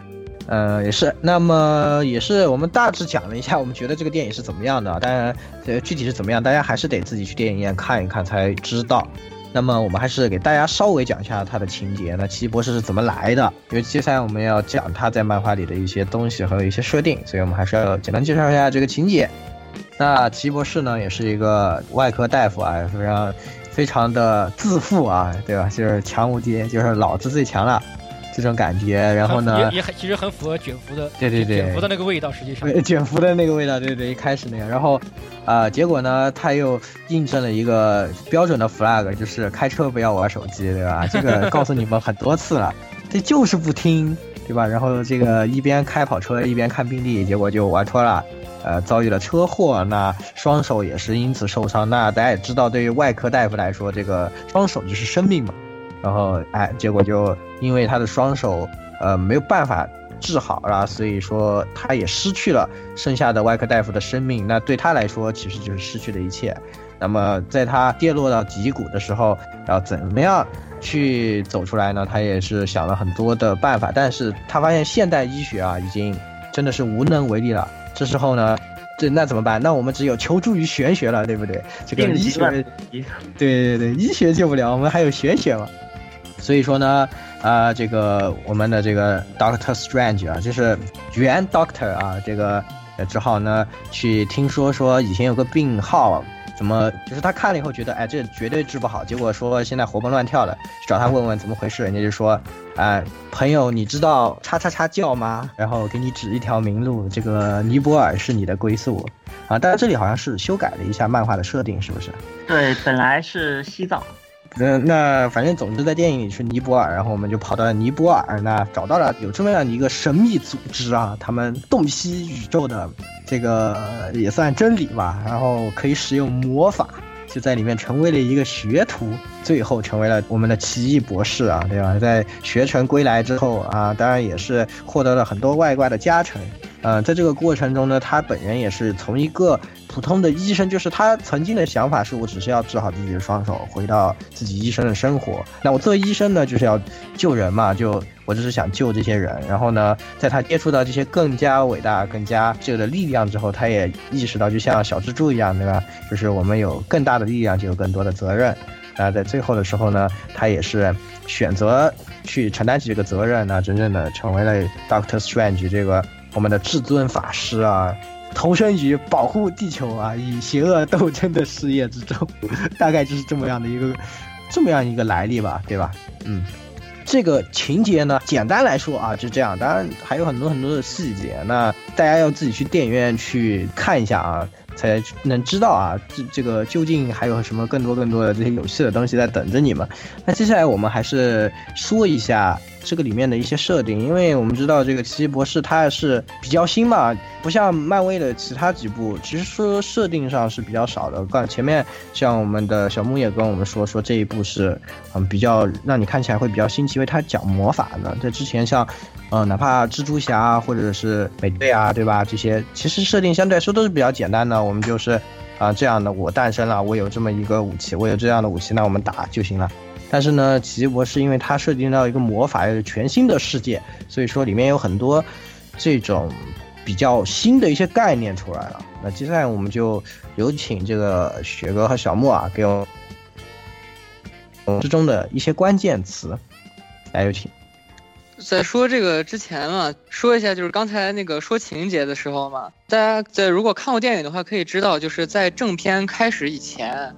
呃，也是。那么也是我们大致讲了一下，我们觉得这个电影是怎么样的。当然，呃，具体是怎么样，大家还是得自己去电影院看一看才知道。那么我们还是给大家稍微讲一下它的情节。那奇异博士是怎么来的？因为接下来我们要讲他在漫画里的一些东西和一些设定，所以我们还是要简单介绍一下这个情节。那奇异博士呢，也是一个外科大夫啊，非常非常的自负啊，对吧？就是强无敌，就是老子最强了这种感觉。然后呢，也也很其实很符合卷福的对对对卷福的那个味道，实际上对卷福的那个味道，对对，一开始那样。然后啊、呃结果呢，他又印证了一个标准的 flag，就是开车不要玩手机，对吧？(laughs) 这个告诉你们很多次了，这就是不听，对吧？然后这个一边开跑车一边看病历，结果就玩脱了。呃，遭遇了车祸，那双手也是因此受伤。那大家也知道，对于外科大夫来说，这个双手就是生命嘛。然后，哎，结果就因为他的双手，呃，没有办法治好了，所以说他也失去了剩下的外科大夫的生命。那对他来说，其实就是失去了一切。那么，在他跌落到脊骨的时候，要怎么样去走出来呢？他也是想了很多的办法，但是他发现现代医学啊，已经真的是无能为力了。这时候呢，这那怎么办？那我们只有求助于玄学了，对不对？这个医学，对对对，医学救不了，我们还有玄学嘛。所以说呢，啊、这个我们的这个 Doctor Strange 啊，就是原 Doctor 啊，这个呃只好呢去听说说以前有个病号。怎么？就是他看了以后觉得，哎，这绝对治不好。结果说现在活蹦乱跳的，找他问问怎么回事。人家就说，哎，朋友，你知道叉叉叉叫吗？然后给你指一条明路，这个尼泊尔是你的归宿。啊，但是这里好像是修改了一下漫画的设定，是不是？对，本来是西藏。那那反正总之在电影里是尼泊尔，然后我们就跑到尼泊尔，那找到了有这么样的一个神秘组织啊，他们洞悉宇宙的这个也算真理吧，然后可以使用魔法，就在里面成为了一个学徒，最后成为了我们的奇异博士啊，对吧？在学成归来之后啊，当然也是获得了很多外挂的加成。呃，在这个过程中呢，他本人也是从一个普通的医生，就是他曾经的想法是我只是要治好自己的双手，回到自己医生的生活。那我作为医生呢，就是要救人嘛，就我只是想救这些人。然后呢，在他接触到这些更加伟大、更加这个的力量之后，他也意识到，就像小蜘蛛一样，对吧？就是我们有更大的力量，就有更多的责任。那在最后的时候呢，他也是选择去承担起这个责任，那真正的成为了 Doctor Strange 这个我们的至尊法师啊，投身于保护地球啊，与邪恶斗争的事业之中，(laughs) 大概就是这么样的一个，这么样一个来历吧，对吧？嗯，这个情节呢，简单来说啊，就这样。当然还有很多很多的细节，那大家要自己去电影院去看一下啊，才能知道啊，这这个究竟还有什么更多更多的这些有趣的东西在等着你们。那接下来我们还是说一下。这个里面的一些设定，因为我们知道这个奇异博士它是比较新嘛，不像漫威的其他几部，其实说设定上是比较少的。刚前面像我们的小木也跟我们说，说这一部是嗯比较让你看起来会比较新奇，因为它讲魔法的。在之前像，呃哪怕蜘蛛侠或者是美队啊，对吧？这些其实设定相对来说都是比较简单的。我们就是啊这样的，我诞生了，我有这么一个武器，我有这样的武器，那我们打就行了。但是呢，奇异博士因为它涉及到一个魔法，又是全新的世界，所以说里面有很多这种比较新的一些概念出来了。那接下来我们就有请这个雪哥和小莫啊，给我之中的一些关键词，来有请。在说这个之前嘛，说一下就是刚才那个说情节的时候嘛，大家在如果看过电影的话，可以知道就是在正片开始以前。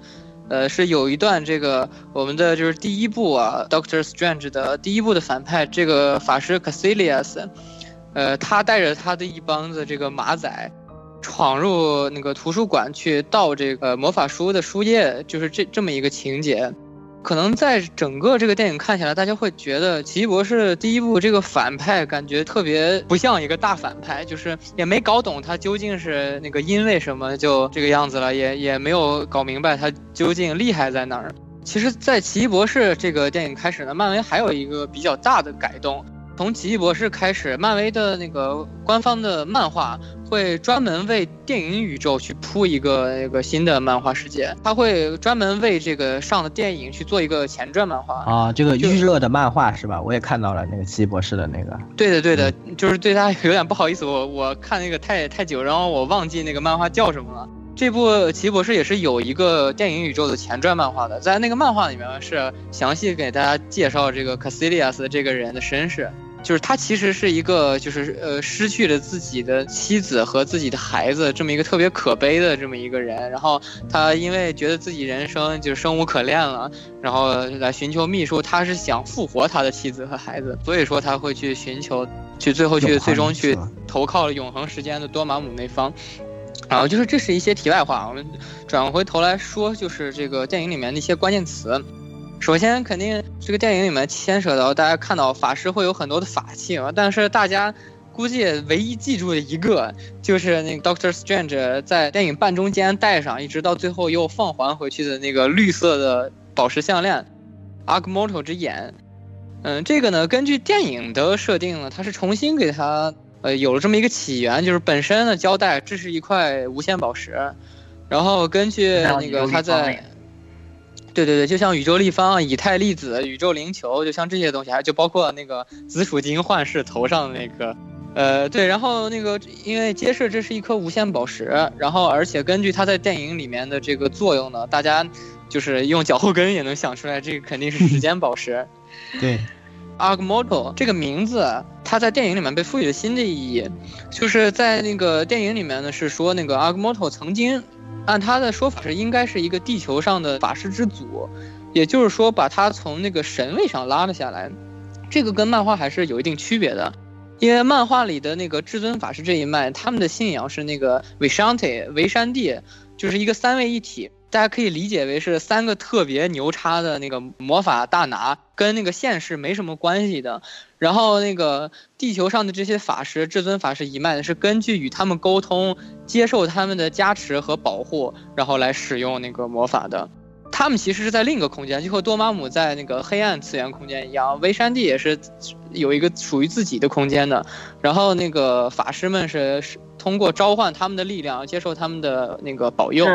呃，是有一段这个我们的就是第一部啊，Doctor Strange 的第一部的反派这个法师 Cassilius，呃，他带着他的一帮子这个马仔，闯入那个图书馆去盗这个魔法书的书页，就是这这么一个情节。可能在整个这个电影看起来，大家会觉得奇异博士第一部这个反派感觉特别不像一个大反派，就是也没搞懂他究竟是那个因为什么就这个样子了，也也没有搞明白他究竟厉害在哪儿。其实，在奇异博士这个电影开始呢，漫威还有一个比较大的改动。从奇异博士开始，漫威的那个官方的漫画会专门为电影宇宙去铺一个那个新的漫画世界，他会专门为这个上的电影去做一个前传漫画啊，这个预热的漫画是吧？我也看到了那个奇异博士的那个。对的，对的，就是对他有点不好意思，我我看那个太太久，然后我忘记那个漫画叫什么了。这部奇异博士也是有一个电影宇宙的前传漫画的，在那个漫画里面是详细给大家介绍这个 Cassilius 这个人的身世。就是他其实是一个，就是呃失去了自己的妻子和自己的孩子这么一个特别可悲的这么一个人，然后他因为觉得自己人生就生无可恋了，然后来寻求秘书，他是想复活他的妻子和孩子，所以说他会去寻求，去最后去最终去投靠了永恒时间的多玛姆那方，然后就是这是一些题外话，我们转回头来说，就是这个电影里面的一些关键词。首先，肯定这个电影里面牵扯到大家看到法师会有很多的法器嘛，但是大家估计唯一记住的一个就是那个 Doctor Strange 在电影半中间戴上，一直到最后又放还回去的那个绿色的宝石项链，Agamotto 之眼。嗯，这个呢，根据电影的设定呢，它是重新给它呃有了这么一个起源，就是本身的交代这是一块无限宝石，然后根据那个他在。对对对，就像宇宙立方、以太粒子、宇宙灵球，就像这些东西，还就包括那个紫薯精幻视头上的那个，呃，对，然后那个因为揭示这是一颗无限宝石，然后而且根据它在电影里面的这个作用呢，大家就是用脚后跟也能想出来，这个肯定是时间宝石。(laughs) 对 a r g m o t o 这个名字，它在电影里面被赋予了新的意义，就是在那个电影里面呢，是说那个 a r g m o t o 曾经。按他的说法是，应该是一个地球上的法师之祖，也就是说把他从那个神位上拉了下来。这个跟漫画还是有一定区别的，因为漫画里的那个至尊法师这一脉，他们的信仰是那个维山帝，维山帝就是一个三位一体。大家可以理解为是三个特别牛叉的那个魔法大拿，跟那个现实没什么关系的。然后那个地球上的这些法师，至尊法师一脉的是根据与他们沟通，接受他们的加持和保护，然后来使用那个魔法的。他们其实是在另一个空间，就和多玛姆在那个黑暗次元空间一样，维山帝也是有一个属于自己的空间的。然后那个法师们是通过召唤他们的力量，接受他们的那个保佑。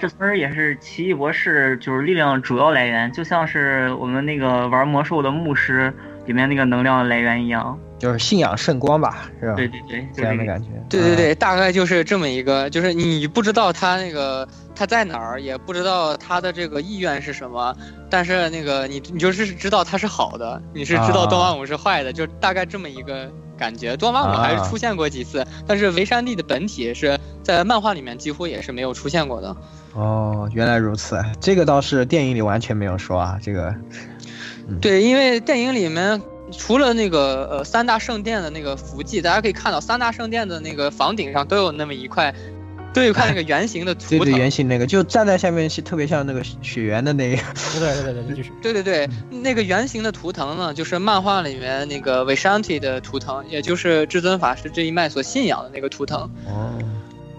这分儿也是奇异博士就是力量主要来源，就像是我们那个玩魔兽的牧师里面那个能量来源一样，就是信仰圣光吧，是吧？对对对，这样的感觉。对对对，大概就是这么一个，就是你不知道他那个他在哪儿，也不知道他的这个意愿是什么，但是那个你你就是知道他是好的，你是知道东万五是坏的，就大概这么一个。感觉多玛姆还是出现过几次，但是维山地的本体是在漫画里面几乎也是没有出现过的。哦，原来如此，这个倒是电影里完全没有说啊。这个，对，因为电影里面除了那个呃三大圣殿的那个符迹，大家可以看到三大圣殿的那个房顶上都有那么一块，都有一块那个圆形的图对对，圆形那个，就站在下面是特别像那个雪原的那个。对对对对，就是。对对对，那个圆形的图腾呢，就是漫画里面那个 Vishanti 的图腾，也就是至尊法师这一脉所信仰的那个图腾。(laughs) 哦。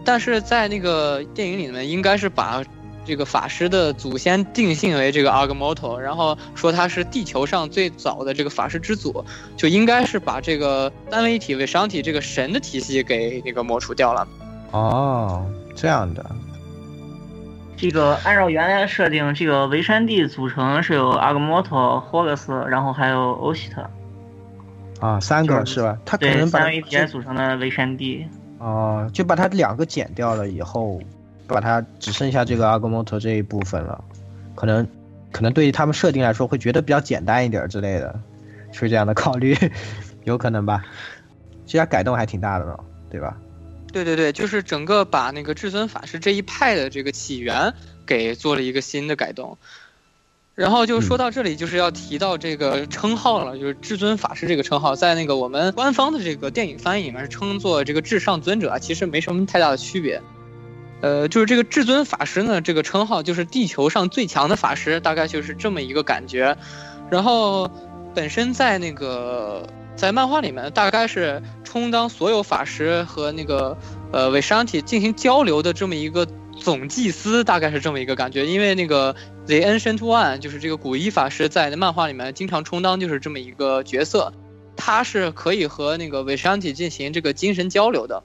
但是在那个电影里面，应该是把这个法师的祖先定性为这个 Agamotto，然后说他是地球上最早的这个法师之祖，就应该是把这个三位一体 Vishanti 这个神的体系给那个抹除掉了。哦，这样的。这个按照原来的设定，这个维山地组成是有阿格莫托、霍格斯，然后还有欧西特。啊，三个是吧？他可能把三位一体组成的维山地。哦，就把它两个剪掉了以后，把它只剩下这个阿格莫托这一部分了，可能可能对于他们设定来说会觉得比较简单一点之类的，是这样的考虑，(laughs) 有可能吧？这家改动还挺大的呢，对吧？对对对，就是整个把那个至尊法师这一派的这个起源给做了一个新的改动。然后就说到这里，就是要提到这个称号了，就是至尊法师这个称号，在那个我们官方的这个电影翻译里面称作这个至上尊者，其实没什么太大的区别。呃，就是这个至尊法师呢，这个称号就是地球上最强的法师，大概就是这么一个感觉。然后本身在那个在漫画里面，大概是充当所有法师和那个呃韦商体进行交流的这么一个。总祭司大概是这么一个感觉，因为那个 The Ancient One 就是这个古一法师在漫画里面经常充当就是这么一个角色，他是可以和那个韦山体进行这个精神交流的。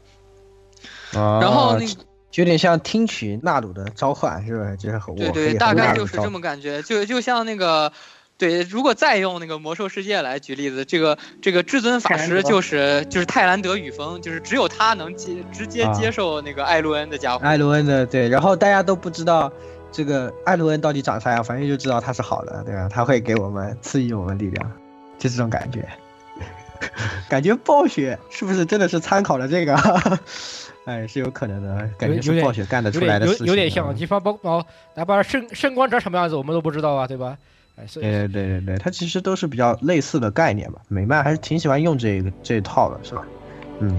啊，然后那有点像听取纳鲁的召唤，是不是？就是和对对，大概就是这么感觉，就就像那个。对，如果再用那个魔兽世界来举例子，这个这个至尊法师就是就是泰兰德雨风，就是只有他能接直接接受那个艾洛恩的家伙。艾洛恩的对，然后大家都不知道这个艾洛恩到底长啥样，反正就知道他是好的，对吧？他会给我们赐予我们力量，就这种感觉。(laughs) 感觉暴雪是不是真的是参考了这个？哎，是有可能的，感觉是暴雪干得出来的事情。有点像，你方包包，哪怕圣圣光长什么样子，我们都不知道啊，对吧？哎对对对对，它其实都是比较类似的概念吧。美漫还是挺喜欢用这个这一套的，是吧？嗯。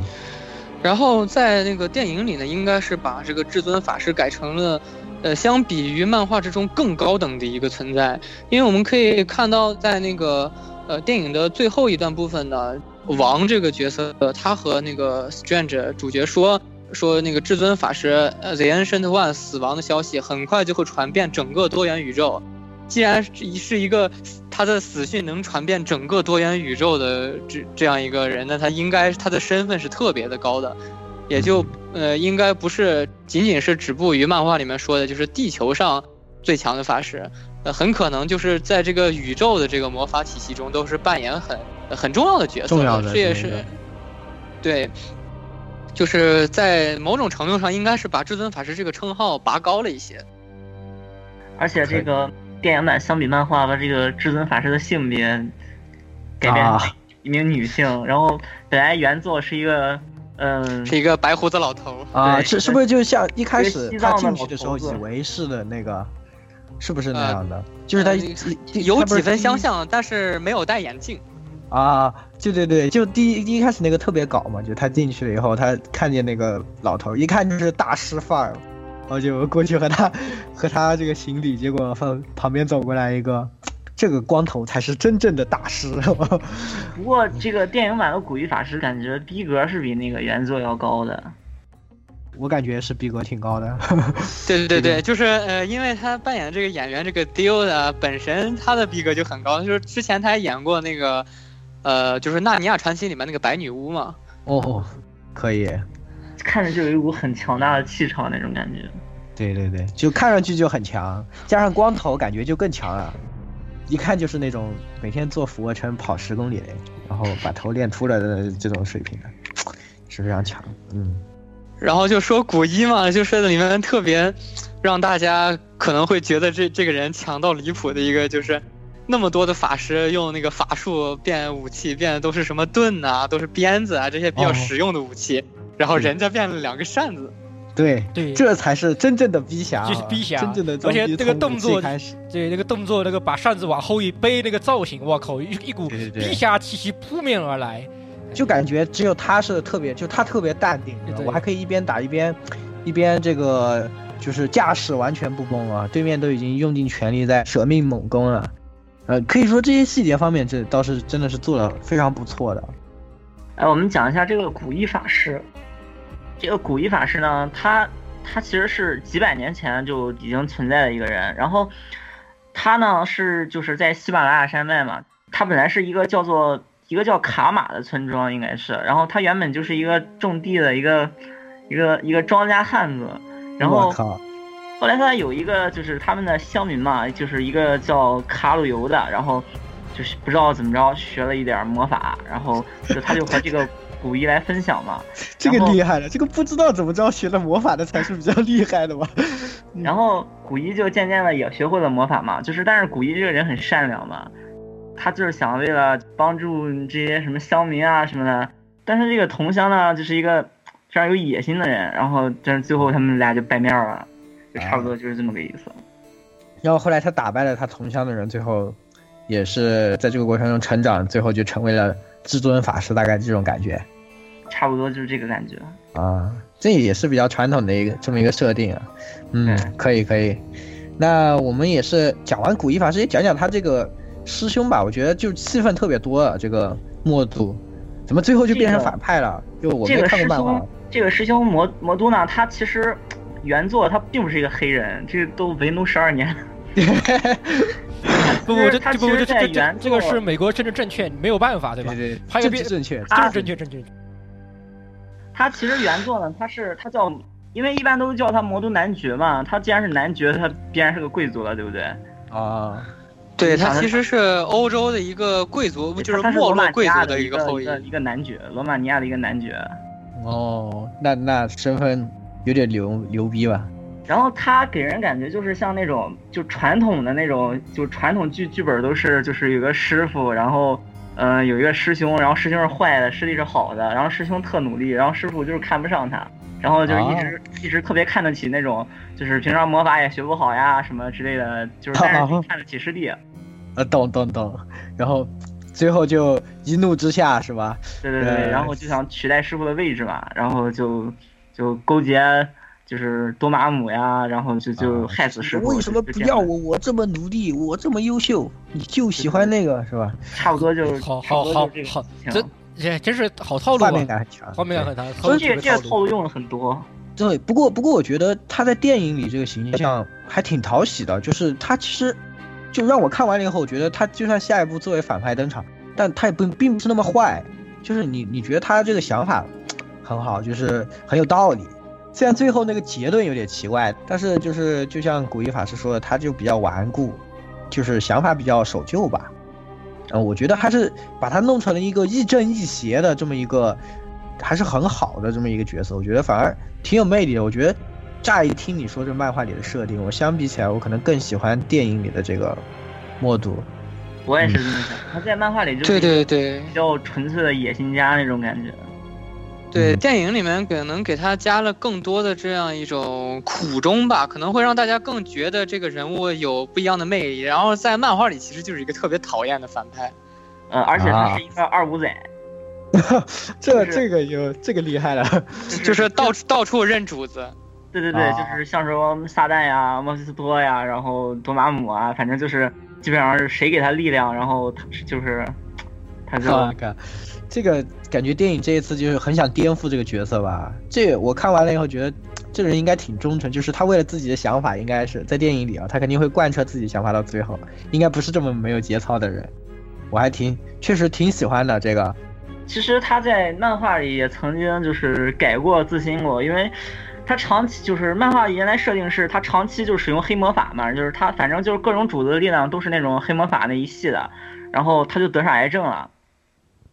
然后在那个电影里呢，应该是把这个至尊法师改成了，呃，相比于漫画之中更高等的一个存在。因为我们可以看到，在那个呃电影的最后一段部分呢，王这个角色，他和那个 Strange 主角说说那个至尊法师呃 The Ancient One 死亡的消息，很快就会传遍整个多元宇宙。既然是一个他的死讯能传遍整个多元宇宙的这这样一个人，那他应该他的身份是特别的高的，也就呃应该不是仅仅是止步于漫画里面说的，就是地球上最强的法师，呃很可能就是在这个宇宙的这个魔法体系中都是扮演很很重要的角色，这也是对，就是在某种程度上应该是把至尊法师这个称号拔高了一些，而且这个。电影版相比漫画，把这个至尊法师的性别改变成一名女性，然后本来原作是一个，嗯，是一个白胡子老头啊，是是不是就像一开始他进去的时候以为是的那个，是不是那样的？就是他有几分相像，但是没有戴眼镜啊，对对对，就第一一开始那个特别搞嘛，就他进去了以后，他看见那个老头，一看就是大师范儿。然后就过去和他，(laughs) 和他这个行礼，结果放旁边走过来一个，这个光头才是真正的大师。(laughs) 不过这个电影版的古一法师感觉逼格是比那个原作要高的，我感觉是逼格挺高的。(laughs) 对对对对，就是呃，因为他扮演这个演员这个 Dio 的本身他的逼格就很高，就是之前他还演过那个，呃，就是《纳尼亚传奇》里面那个白女巫嘛。哦，可以。看着就有一股很强大的气场那种感觉，对对对，就看上去就很强，加上光头感觉就更强了，一看就是那种每天做俯卧撑跑十公里，然后把头练秃了的这种水平的，是非常强。嗯，然后就说古一嘛，就是里面特别让大家可能会觉得这这个人强到离谱的一个，就是那么多的法师用那个法术变武器，变的都是什么盾啊，都是鞭子啊这些比较实用的武器。然后人家变了两个扇子，对对。这才是真正的逼侠是逼侠。真正的而且这个动作对，那个动作，那个把扇子往后一背，那个造型，我靠，一一股逼侠气息扑面而来。就感觉只有他是特别，就他特别淡定，对。我还可以一边打一边一边这个就是架势完全不崩啊，对面都已经用尽全力在舍命猛攻了。呃，可以说这些细节方面，这倒是真的是做的非常不错的。哎，我们讲一下这个古一法师。这个古一法师呢，他他其实是几百年前就已经存在的一个人。然后他呢是就是在喜马拉雅山脉嘛，他本来是一个叫做一个叫卡玛的村庄，应该是。然后他原本就是一个种地的一个一个一个庄稼汉子。然后后来他有一个就是他们的乡民嘛，就是一个叫卡鲁尤的，然后就是不知道怎么着学了一点魔法，然后就他就和这个古一来分享嘛。(laughs) 这个厉害了，这个不知道怎么着学了魔法的才是比较厉害的吧？(laughs) 然后古一就渐渐的也学会了魔法嘛，就是但是古一这个人很善良嘛，他就是想为了帮助这些什么乡民啊什么的，但是这个同乡呢就是一个非常有野心的人，然后但是最后他们俩就掰面了，就差不多就是这么个意思。然后后来他打败了他同乡的人，最后也是在这个过程中成长，最后就成为了至尊法师，大概这种感觉差不多就是这个感觉。啊。这也是比较传统的一个这么一个设定啊。嗯，可以可以。那我们也是讲完古一法师，也讲讲他这个师兄吧。我觉得就戏份特别多啊，这个墨都怎么最后就变成反派了？就我没这个师看过漫画兄，这个师兄魔魔都呢，他其实原作他并不是一个黑人，这个都为奴十二年。不 (laughs) 不，这他这不其实在这这这原这个是美国政治正确，没有办法，对吧？对对还有别政治正确政治正确正确。他其实原作呢，他是他叫，因为一般都叫他魔都男爵嘛，他既然是男爵，他必然是个贵族了，对不对？啊，对他其实是欧洲的一个贵族，就是他是罗马尼没落贵族的一个后裔。个一个一个男爵，罗马尼亚的一个男爵。哦，那那身份有点牛牛逼吧？然后他给人感觉就是像那种就传统的那种，就传统剧剧本都是就是有个师傅，然后嗯、呃有一个师兄，然后师兄是坏的，师弟是好的，然后师兄特努力，然后师傅就是看不上他，然后就一直、一直特别看得起那种，就是平常魔法也学不好呀什么之类的，就是 (laughs) 但是看得起师弟。呃，懂懂懂。然后最后就一怒之下是吧？对对对，呃然后就想取代师傅的位置嘛，然后就就勾结就是多玛姆呀，然后就就害死师傅。为什么不要我？我这么努力，我这么优秀，你就喜欢那个是吧？差不多就好好好好，这这真是好套路啊！画面感很强画面感很强，所以这个这个套套路用了很多。对，不过不过我觉得他在电影里这个形象还挺讨喜的，就是他其实就让我看完了以后，我觉得他就算下一步作为反派登场，但他也不并不是那么坏，就是你你觉得他这个想法很好，就是很有道理。虽然最后那个结论有点奇怪，但是就是就像古一法师说的，他就比较顽固，就是想法比较守旧吧。嗯，我觉得还是把他弄成了一个亦正亦邪的这么一个，还是很好的这么一个角色。我觉得反而挺有魅力的。我觉得乍一听你说这漫画里的设定，我相比起来，我可能更喜欢电影里的这个默读。我也是这么想，他在漫画里就是对对对比较纯粹的野心家那种感觉。对，嗯电影里面可能给他加了更多的这样一种苦衷吧，可能会让大家更觉得这个人物有不一样的魅力。然后在漫画里其实就是一个特别讨厌的反派。嗯，而且啊他是一个二五仔，(laughs) 这这个有这个厉害了，就是到处到处认主子。对对对，啊就是像什么撒旦呀、莫西斯托呀，然后多玛姆啊，反正就是基本上是谁给他力量，然后他就是他就这个感觉电影这一次就是很想颠覆这个角色吧。这我看完了以后觉得，这个人应该挺忠诚，就是他为了自己的想法，应该是在电影里啊，他肯定会贯彻自己想法到最后，应该不是这么没有节操的人。我还挺确实挺喜欢的这个，其实他在漫画里也曾经就是改过自新过，因为他长期就是漫画原来设定是他长期就使用黑魔法嘛，就是他反正就是各种主子的力量都是那种黑魔法那一系的，然后他就得上癌症了，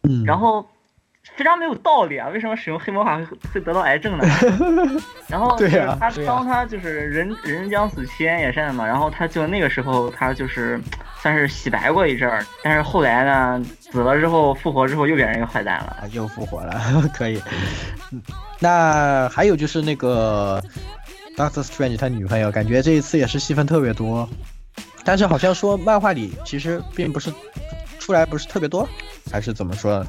嗯，然后非常没有道理啊，为什么使用黑魔法会会得到癌症呢？(laughs) 然后他当他就是人人将死，其言也善嘛，然后他就那个时候他就是算是洗白过一阵儿，但是后来呢，死了之后复活之后又变成一个坏蛋了。啊，又复活了，(laughs) 可以。嗯那还有就是那个 Doctor Strange 他女朋友，感觉这一次也是戏份特别多，但是好像说漫画里其实并不是出来不是特别多，还是怎么说？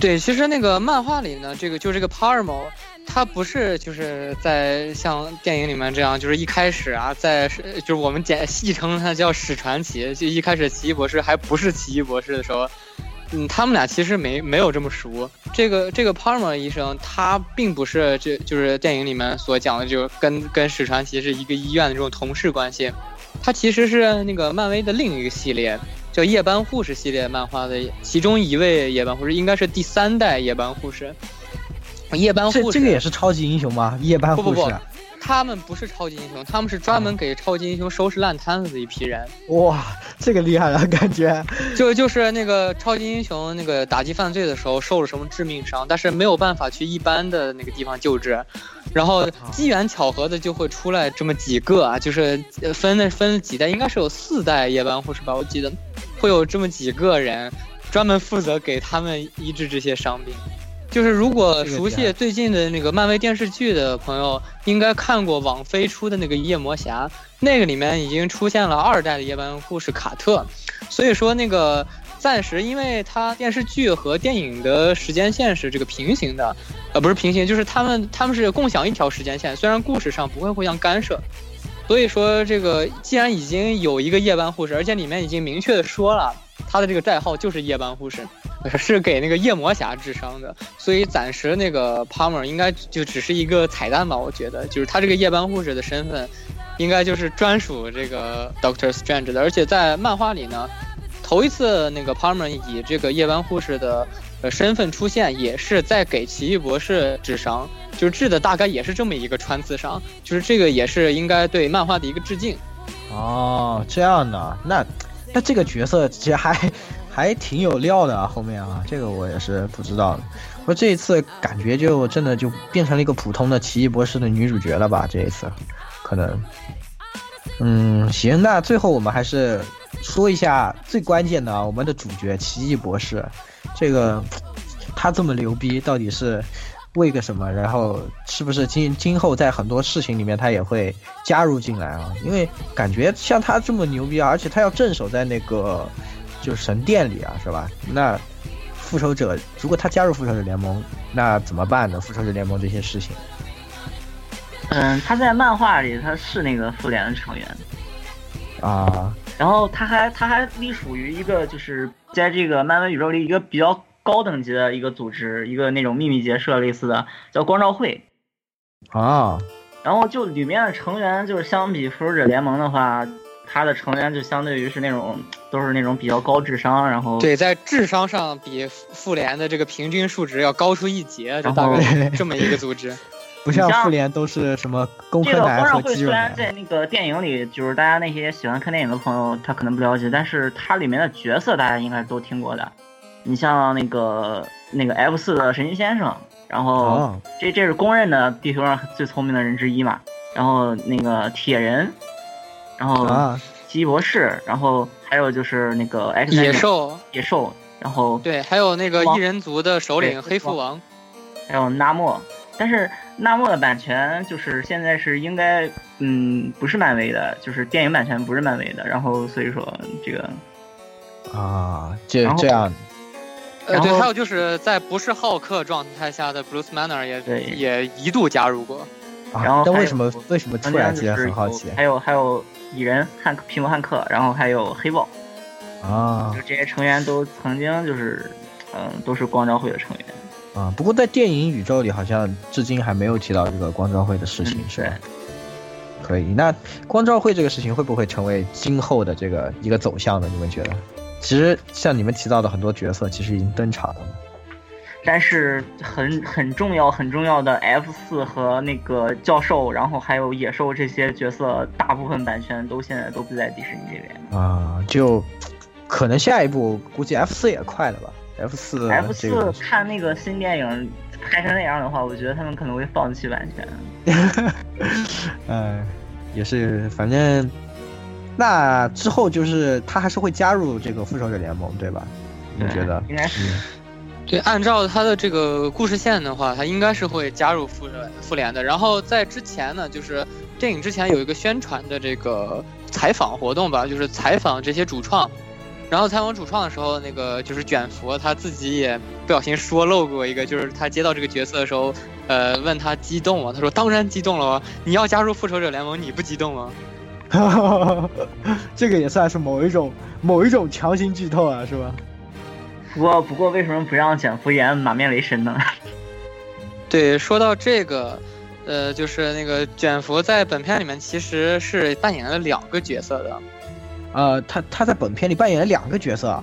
对，其实那个漫画里呢，这个就这个 Parmo，他不是就是在像电影里面这样，就是一开始啊，在就是我们简戏称他叫史传奇，就一开始奇异博士还不是奇异博士的时候，嗯，他们俩其实没没有这么熟。这个这个 Parmo 医生，他并不是这就是电影里面所讲的，就跟跟史传奇是一个医院的这种同事关系，他其实是那个漫威的另一个系列。叫夜班护士系列漫画的其中一位夜班护士，应该是第三代夜班护士。夜班护士这这个也是超级英雄吗？夜班护士？不不不，他们不是超级英雄，他们是专门给超级英雄收拾烂摊子的一批人。哇，这个厉害了，感觉 (laughs) 就就是那个超级英雄那个打击犯罪的时候受了什么致命伤，但是没有办法去一般的那个地方救治，然后机缘巧合的就会出来这么几个啊，就是分了分了几代，应该是有四代夜班护士吧，我记得。会有这么几个人，专门负责给他们医治这些伤病。就是如果熟悉最近的那个漫威电视剧的朋友，应该看过网飞出的那个夜魔侠，那个里面已经出现了二代的夜班护士卡特。所以说那个暂时，因为它电视剧和电影的时间线是这个平行的，呃，不是平行，就是他们他们是共享一条时间线，虽然故事上不会互相干涉。所以说，这个既然已经有一个夜班护士，而且里面已经明确的说了，他的这个代号就是夜班护士，是给那个夜魔侠治伤的，所以暂时那个 Palmer 应该就只是一个彩蛋吧。我觉得，就是他这个夜班护士的身份，应该就是专属这个 Doctor Strange 的。而且在漫画里呢，头一次那个 Palmer 以这个夜班护士的呃身份出现，也是在给奇异博士治伤。就是治的大概也是这么一个穿刺伤，就是这个也是应该对漫画的一个致敬。哦，这样的，那那这个角色其实还还挺有料的啊，后面啊，这个我也是不知道的。我这一次感觉就真的就变成了一个普通的奇异博士的女主角了吧？这一次，可能，嗯，行，那最后我们还是说一下最关键的啊，我们的主角奇异博士，这个他这么牛逼，到底是？为个什么？然后是不是今今后在很多事情里面他也会加入进来啊？因为感觉像他这么牛逼啊，而且他要镇守在那个就是神殿里啊，是吧？那复仇者如果他加入复仇者联盟，那怎么办呢？复仇者联盟这些事情。嗯，他在漫画里他是那个复联的成员啊，然后他还他还隶属于一个就是在这个漫威宇宙里一个比较。高等级的一个组织，一个那种秘密结社类似的，叫光照会啊。然后就里面的成员，就是相比复仇者联盟的话，他的成员就相对于是那种都是那种比较高智商，然后对，在智商上比复联的这个平均数值要高出一截，就大概这么一个组织。(laughs) 不像复联都是什么工科男和肌肉男。虽然在那个电影里，就是大家那些喜欢看电影的朋友，他可能不了解，但是它里面的角色大家应该都听过的。你像那个那个 F 四的神奇先生，然后这这是公认的地球上最聪明的人之一嘛。然后那个铁人，然后奇异博士，然后还有就是那个 X 野兽，野兽，然后对，还有那个异人族的首领黑蝠王，还有纳莫。但是纳莫的版权就是现在是应该嗯不是漫威的，就是电影版权不是漫威的。然后所以说这个啊，这这样。呃，对，还有就是在不是浩克状态下的 Bruce Banner 也也一度加入过，然后但为什么为什么突然间很好奇？还有还有蚁人汉克皮姆汉克，然后还有黑豹啊，就这些成员都曾经就是嗯都是光照会的成员啊。不过在电影宇宙里，好像至今还没有提到这个光照会的事情，是吧？可以，那光照会这个事情会不会成为今后的这个一个走向呢？你们觉得？其实像你们提到的很多角色，其实已经登场了。但是很很重要很重要的 F 四和那个教授，然后还有野兽这些角色，大部分版权都现在都不在迪士尼这边啊。就可能下一步估计 F 四也快了吧？F 四 F 四看那个新电影拍成那样的话，我觉得他们可能会放弃版权。嗯，(laughs) 也是，反正。那之后就是他还是会加入这个复仇者联盟，对吧？你觉得？应该是。对，按照他的这个故事线的话，他应该是会加入复复联的。然后在之前呢，就是电影之前有一个宣传的这个采访活动吧，就是采访这些主创。然后采访主创的时候，那个就是卷福他自己也不小心说漏过一个，就是他接到这个角色的时候，呃，问他激动吗？他说当然激动了。你要加入复仇者联盟，你不激动吗？(laughs) 这个也算是某一种某一种强行剧透啊，是吧？不过不过，为什么不让卷福演满面雷神呢？(laughs) 对，说到这个，呃，就是那个卷福在本片里面其实是扮演了两个角色的。呃，他他在本片里扮演了两个角色，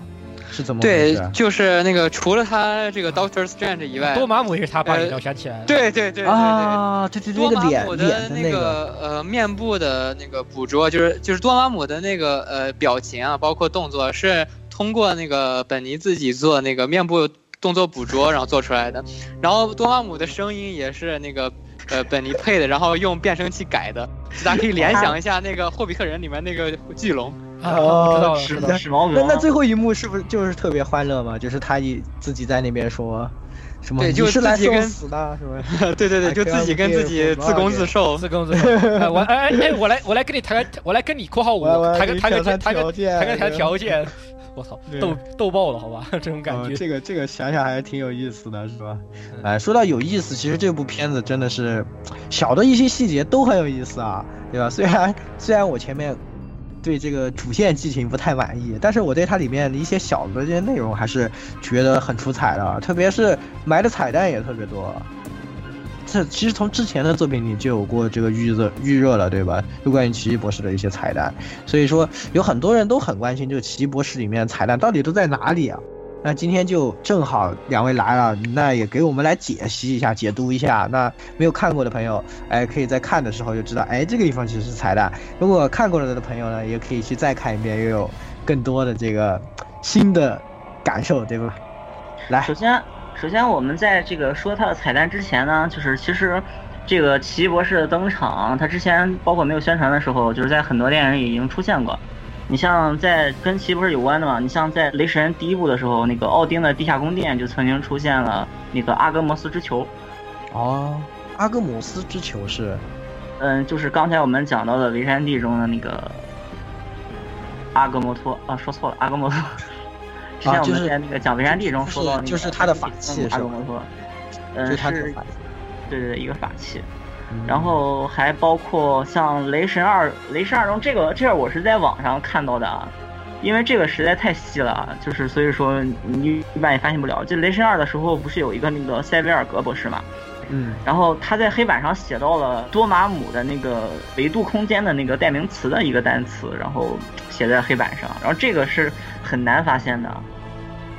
是怎么？对，就是那个除了他这个 Doctor Strange 以外，多玛姆也是他扮演的，我想起来了。对对对啊，对对对，多玛姆的那个呃面部的那个捕捉，就是就是多玛姆的那个呃表情啊，包括动作是。通过那个本尼自己做那个面部动作捕捉，然后做出来的。然后多玛姆的声音也是那个呃本尼配的，然后用变声器改的。大家可以联想一下那个《霍比特人》里面那个巨龙。哦，是的，是毛那那最后一幕是不是就是特别欢乐嘛？就是他一自己在那边说。什么？对，就是自己跟死的，是吧？(laughs) 对对对，就自己跟自己自攻自受，自攻自受。(laughs) 我哎哎，我来我来跟你谈个，我来跟你括号我谈个谈个谈个谈个谈条件。我操，逗逗爆了，好吧，(laughs) 这种感觉。这个这个想想还是挺有意思的，是吧？哎，说到有意思，其实这部片子真的是小的一些细节都很有意思啊，对吧？虽然虽然我前面对这个主线剧情不太满意，但是我对它里面的一些小的这些内容还是觉得很出彩的，特别是埋的彩蛋也特别多。这其实从之前的作品里就有过这个预热预热了，对吧？就关于奇异博士的一些彩蛋，所以说有很多人都很关心就奇异博士里面彩蛋到底都在哪里啊？那今天就正好两位来了，那也给我们来解析一下、解读一下。那没有看过的朋友，哎，可以在看的时候就知道，哎，这个地方其实是彩蛋。如果看过了的朋友呢，也可以去再看一遍，又有更多的这个新的感受，对吧？来，首先。首先，我们在这个说它的彩蛋之前呢，就是其实这个奇异博士的登场，他之前包括没有宣传的时候，就是在很多电影里已经出现过。你像在跟奇不是有关的嘛，你像在雷神第一部的时候，那个奥丁的地下宫殿就曾经出现了那个阿格摩斯之球。哦，阿格摩斯之球是？嗯，就是刚才我们讲到的雷山地中的那个阿格摩托啊，说错了，阿格摩托。之前我们在那个讲维山地中说到，就是他的法器是吗？嗯，是，对对对，一个法器。然后还包括像雷神二，雷神二中这个这我是在网上看到的啊，因为这个实在太细了，就是所以说你一般也发现不了。就雷神二的时候，不是有一个那个塞维尔格博士嘛？嗯。然后他在黑板上写到了多玛姆的那个维度空间的那个代名词的一个单词，然后写在黑板上。然后这个是很难发现的。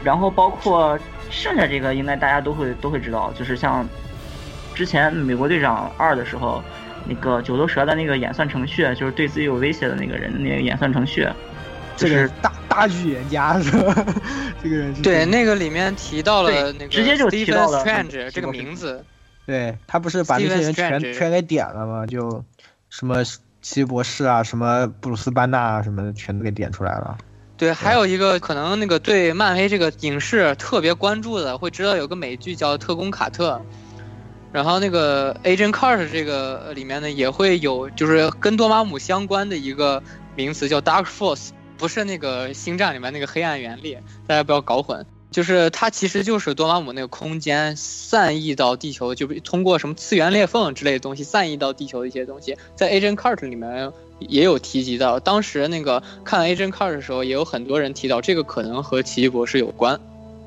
然后包括剩下这个，应该大家都会都会知道，就是像之前美国队长二的时候，那个九头蛇的那个演算程序，就是对自己有威胁的那个人那个演算程序，这是大大预言家是吧？(laughs) 这个人对那个里面提到了那个直接就提到了 Strange 这个名字，对他不是把那些人全全给点了吗？就什么奇异博士啊，什么布鲁斯班纳啊，什么的全都给点出来了。对，还有一个可能，那个对漫威这个影视特别关注的，会知道有个美剧叫《特工卡特》，然后那个 Agent Carter 这个里面呢，也会有就是跟多玛姆相关的一个名词叫 Dark Force，不是那个星战里面那个黑暗原力，大家不要搞混，就是它其实就是多玛姆那个空间散逸到地球，就通过什么次元裂缝之类的东西散逸到地球的一些东西，在 Agent Carter 里面。也有提及到，当时那个看 Agent Card 的时候，也有很多人提到这个可能和奇异博士有关。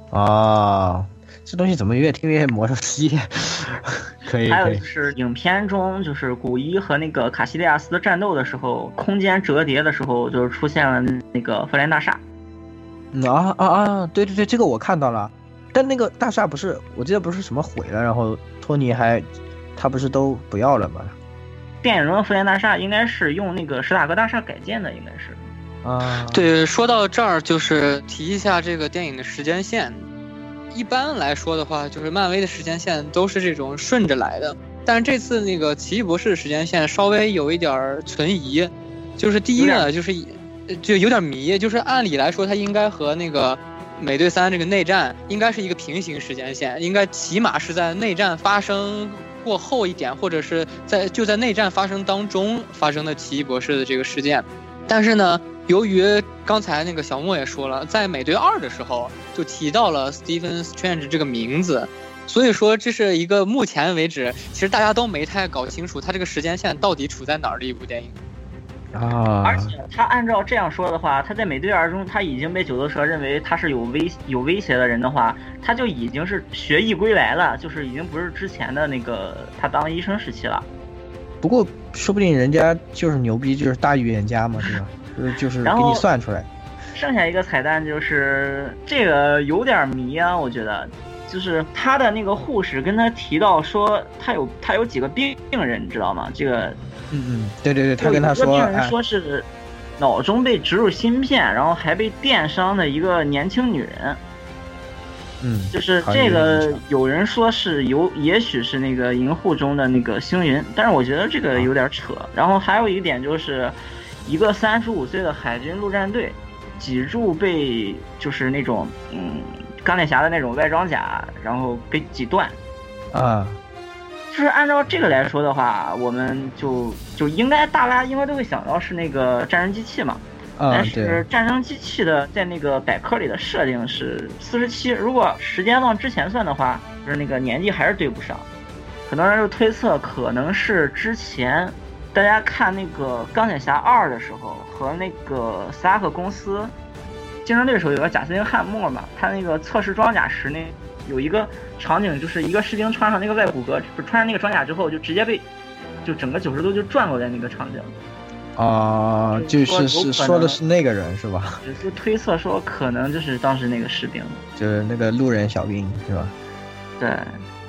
啊，这东西怎么越听越魔兽世界？(laughs) 可以。还有就是影片中，就是古一和那个卡西利亚斯战斗的时候，空间折叠的时候，就是出现了那个复联大厦。啊啊啊！对对对，这个我看到了。但那个大厦不是，我记得不是什么毁了，然后托尼还他不是都不要了吗？电影中的复联大厦应该是用那个史塔克大厦改建的，应该是。啊，对，说到这儿就是提一下这个电影的时间线。一般来说的话，就是漫威的时间线都是这种顺着来的，但是这次那个奇异博士的时间线稍微有一点存疑。就是第一呢，就是就有点迷，就是按理来说，它应该和那个美队三这个内战应该是一个平行时间线，应该起码是在内战发生过后一点，或者是在就在内战发生当中发生的奇异博士的这个事件。但是呢，由于刚才那个小莫也说了，在美队二的时候就提到了 Stephen Strange 这个名字，所以说这是一个目前为止其实大家都没太搞清楚他这个时间线到底处在哪儿的一部电影。啊，而且他按照这样说的话，他在美队二中他已经被九头蛇认为他是有威有威胁的人的话，他就已经是学艺归来了，就是已经不是之前的那个他当医生时期了。不过说不定人家就是牛逼，就是大预言家嘛，对吧？就是就是给你算出来。剩下一个彩蛋就是这个有点迷啊，我觉得，就是他的那个护士跟他提到说他有他有几个病病人，你知道吗？这个，嗯嗯，对对对，他跟他说，病人说是脑中被植入芯片，然后还被电伤的一个年轻女人。嗯，就是这个，有人说是有，也许是那个银护中的那个星云，但是我觉得这个有点扯。然后还有一点就是，一个三十五岁的海军陆战队，脊柱被就是那种嗯钢铁侠的那种外装甲，然后被挤断。啊，就是按照这个来说的话，我们就就应该大家应该都会想到是那个战争机器嘛。但是战争机器的在那个百科里的设定是四十七，如果时间往之前算的话，就是那个年纪还是对不上。很多人就推测可能是之前大家看那个钢铁侠二的时候，和那个斯塔克公司竞争对手有个贾斯汀汉默嘛，他那个测试装甲时那有一个场景，就是一个士兵穿上那个外骨骼，不穿上那个装甲之后，就直接被就整个九十度就转过来那个场景。啊，就是是说的是那个人是吧？(laughs) 只是推测说可能就是当时那个士兵，就是那个路人小兵是吧？对。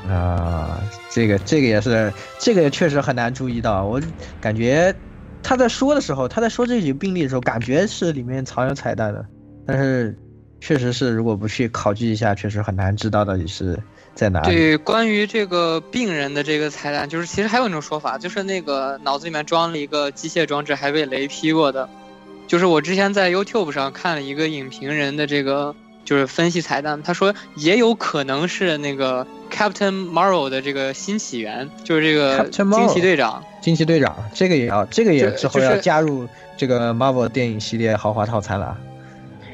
啊，这个这个也是，这个也确实很难注意到。我感觉他在说的时候，他在说这几个病例的时候，感觉是里面藏有彩蛋的，但是确实是如果不去考据一下，确实很难知道到底是。在哪？对，关于这个病人的这个彩蛋，就是其实还有一种说法，就是那个脑子里面装了一个机械装置，还被雷劈过的。就是我之前在 YouTube 上看了一个影评人的这个，就是分析彩蛋，他说也有可能是那个 Captain Marvel 的这个新起源，就是这个惊奇队长。惊奇队长，这个也要，这个也之后要加入这个 Marvel 电影系列豪华套餐了。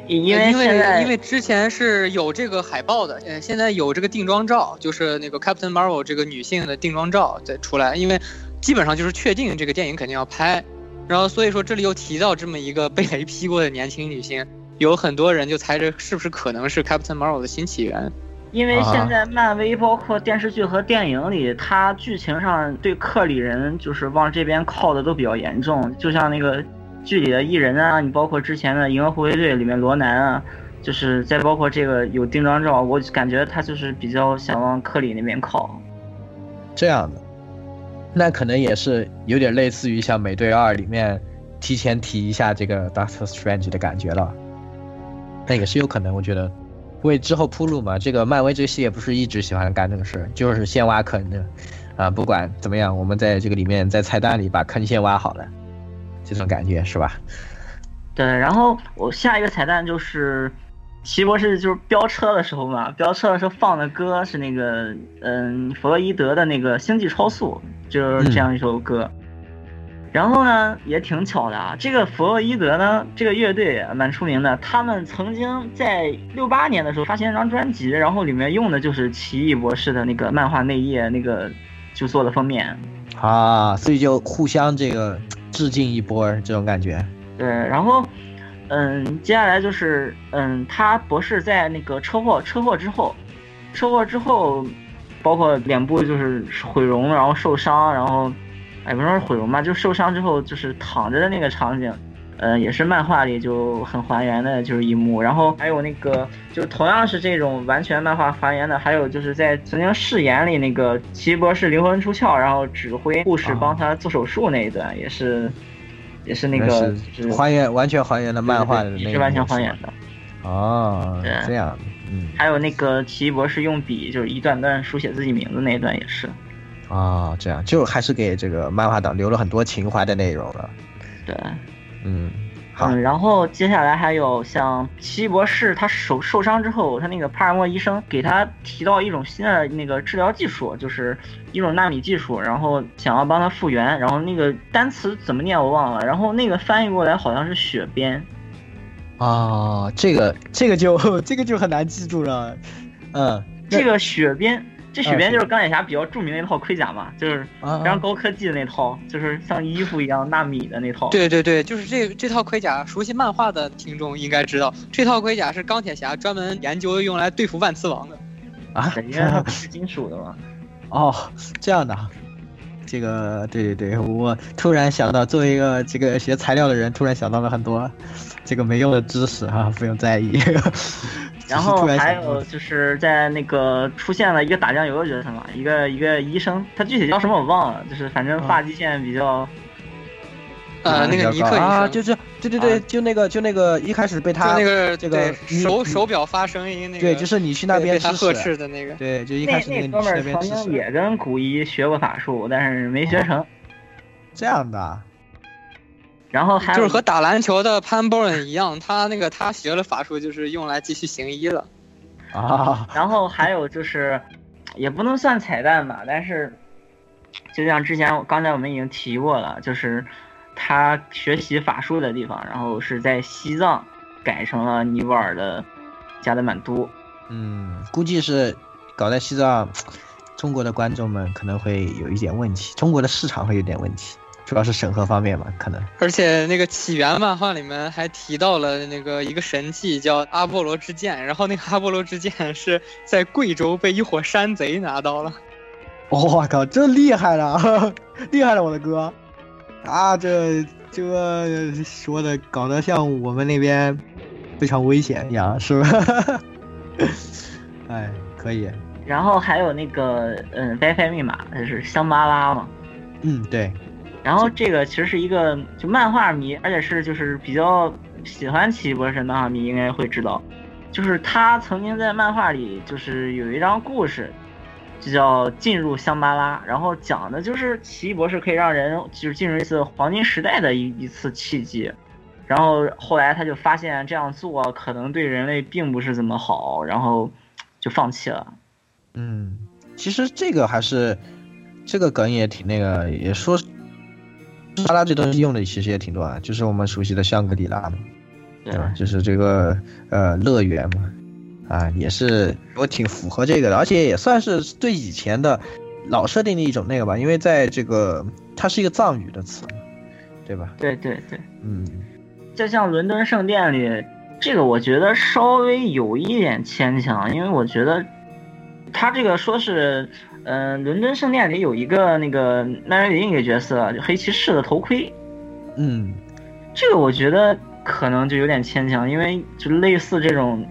因为因为因为之前是有这个海报的，呃，现在有这个定妆照，就是那个 Captain Marvel 这个女性的定妆照再出来，因为基本上就是确定这个电影肯定要拍，然后所以说这里又提到这么一个被雷劈过的年轻女性，有很多人就猜着是不是可能是 Captain Marvel 的新起源。因为现在漫威包括电视剧和电影里，它剧情上对克里人就是往这边靠的都比较严重，就像那个。剧里的艺人啊，你包括之前的《银河护卫队》里面罗南啊，就是再包括这个有定妆照，我感觉他就是比较想往克里那边靠。这样的，那可能也是有点类似于像《美队二》里面提前提一下这个 Doctor Strange 的感觉了。那也是有可能，我觉得为之后铺路嘛。这个漫威这个系列不是一直喜欢干这个事儿，就是先挖坑的啊。不管怎么样，我们在这个里面在彩蛋里把坑先挖好了。这种感觉是吧？对，然后我下一个彩蛋就是，奇博士就是飙车的时候嘛，飙车的时候放的歌是那个，嗯，弗洛伊德的那个《星际超速》，就是这样一首歌。然后呢，也挺巧的啊，这个弗洛伊德呢，这个乐队蛮出名的，他们曾经在六八年的时候发行一张专辑，然后里面用的就是奇异博士的那个漫画内页，那个就做的封面。啊，所以就互相这个。致敬一波这种感觉，对，然后，嗯，接下来就是，嗯，他博士在那个车祸车祸之后，车祸之后，包括脸部就是毁容，然后受伤，然后，哎，不说是毁容吧，就受伤之后就是躺着的那个场景，呃，也是漫画里就很还原的，就是一幕。然后还有那个，就同样是这种完全漫画还原的，还有就是在曾经誓言里那个奇异博士灵魂出窍，然后指挥护士帮他做手术那一段，也是，也是那个还原完全还原的漫画的，也是完全还原的。哦，这样，嗯。还有那个奇异博士用笔就是一段段书写自己名字那一段也是。啊，这样就还是给这个漫画党留了很多情怀的内容了。对。嗯，好嗯，然后接下来还有像奇异博士，他手受伤之后，他那个帕尔默医生给他提到一种新的那个治疗技术，就是一种纳米技术，然后想要帮他复原，然后那个单词怎么念我忘了，然后那个翻译过来好像是血鞭，啊，这个这个就 (laughs) 这个就很难记住了，嗯，这个雪鞭。这血鞭啊就是钢铁侠比较著名的一套盔甲嘛，就是啊非常高科技的那套，就是像衣服一样纳米的那套。对对对，就是这这套盔甲，熟悉漫画的听众应该知道，这套盔甲是钢铁侠专门研究用来对付万磁王的。啊，对，因为它不是金属的嘛。(laughs) 哦，这样的啊，这个对对对，我突然想到，作为一个这个学材料的人，突然想到了很多这个没用的知识哈、不用在意。然后还有就是在那个出现了一个打酱油的角色嘛，一个一个医生，他具体叫什么我忘了，就是反正发际线比较，呃，那个尼克医啊，就是对对对，就那个就那个一开始被就他那个这个手手表发声音那个，对，就是你去那边呵斥的那个。对，就一开始那个哥们儿曾经也跟古一学过法术，但是没学成。这样的啊然后还有就是和打篮球的潘博恩一样，他那个他学了法术，就是用来继续行医了。啊，然后还有就是，也不能算彩蛋吧，但是就像之前刚才我们已经提过了，就是他学习法术的地方，然后是在西藏改成了尼泊尔的加德满都。嗯，估计是搞在西藏，中国的观众们可能会有一点问题，中国的市场会有点问题，主要是审核方面吧，可能。而且那个起源漫画里面还提到了那个一个神器叫阿波罗之剑，然后那个阿波罗之剑是在贵州被一伙山贼拿到了。我、靠，这厉害了，(laughs) 厉害了，我的哥！啊，这这说的搞得像我们那边非常危险一样，是吧？(laughs) 哎，可以，然后还有那个嗯 WiFi 密码，就是香巴拉嘛。嗯，对，然后这个其实是一个就漫画迷，而且是就是比较喜欢奇异博士漫画迷应该会知道，就是他曾经在漫画里就是有一张故事，就叫进入香巴拉，然后讲的就是奇异博士可以让人就是进入一次黄金时代的一一次契机。然后后来他就发现这样做可能对人类并不是怎么好，然后就放弃了。嗯，其实这个还是这个梗也挺那个，也说沙拉这东西用的其实也挺多啊，就是我们熟悉的香格里拉嘛，对吧？就是这个呃乐园嘛，啊，也是我挺符合这个的，而且也算是对以前的老设定的一种那个吧，因为在这个它是一个藏语的词嘛，对吧？对对对，嗯，就像伦敦圣殿里，这个我觉得稍微有一点牵强，因为我觉得他这个说是，嗯、伦敦圣殿里有一个那个奈瑞林一个角色，就黑骑士的头盔，嗯，这个我觉得可能就有点牵强，因为就类似这种，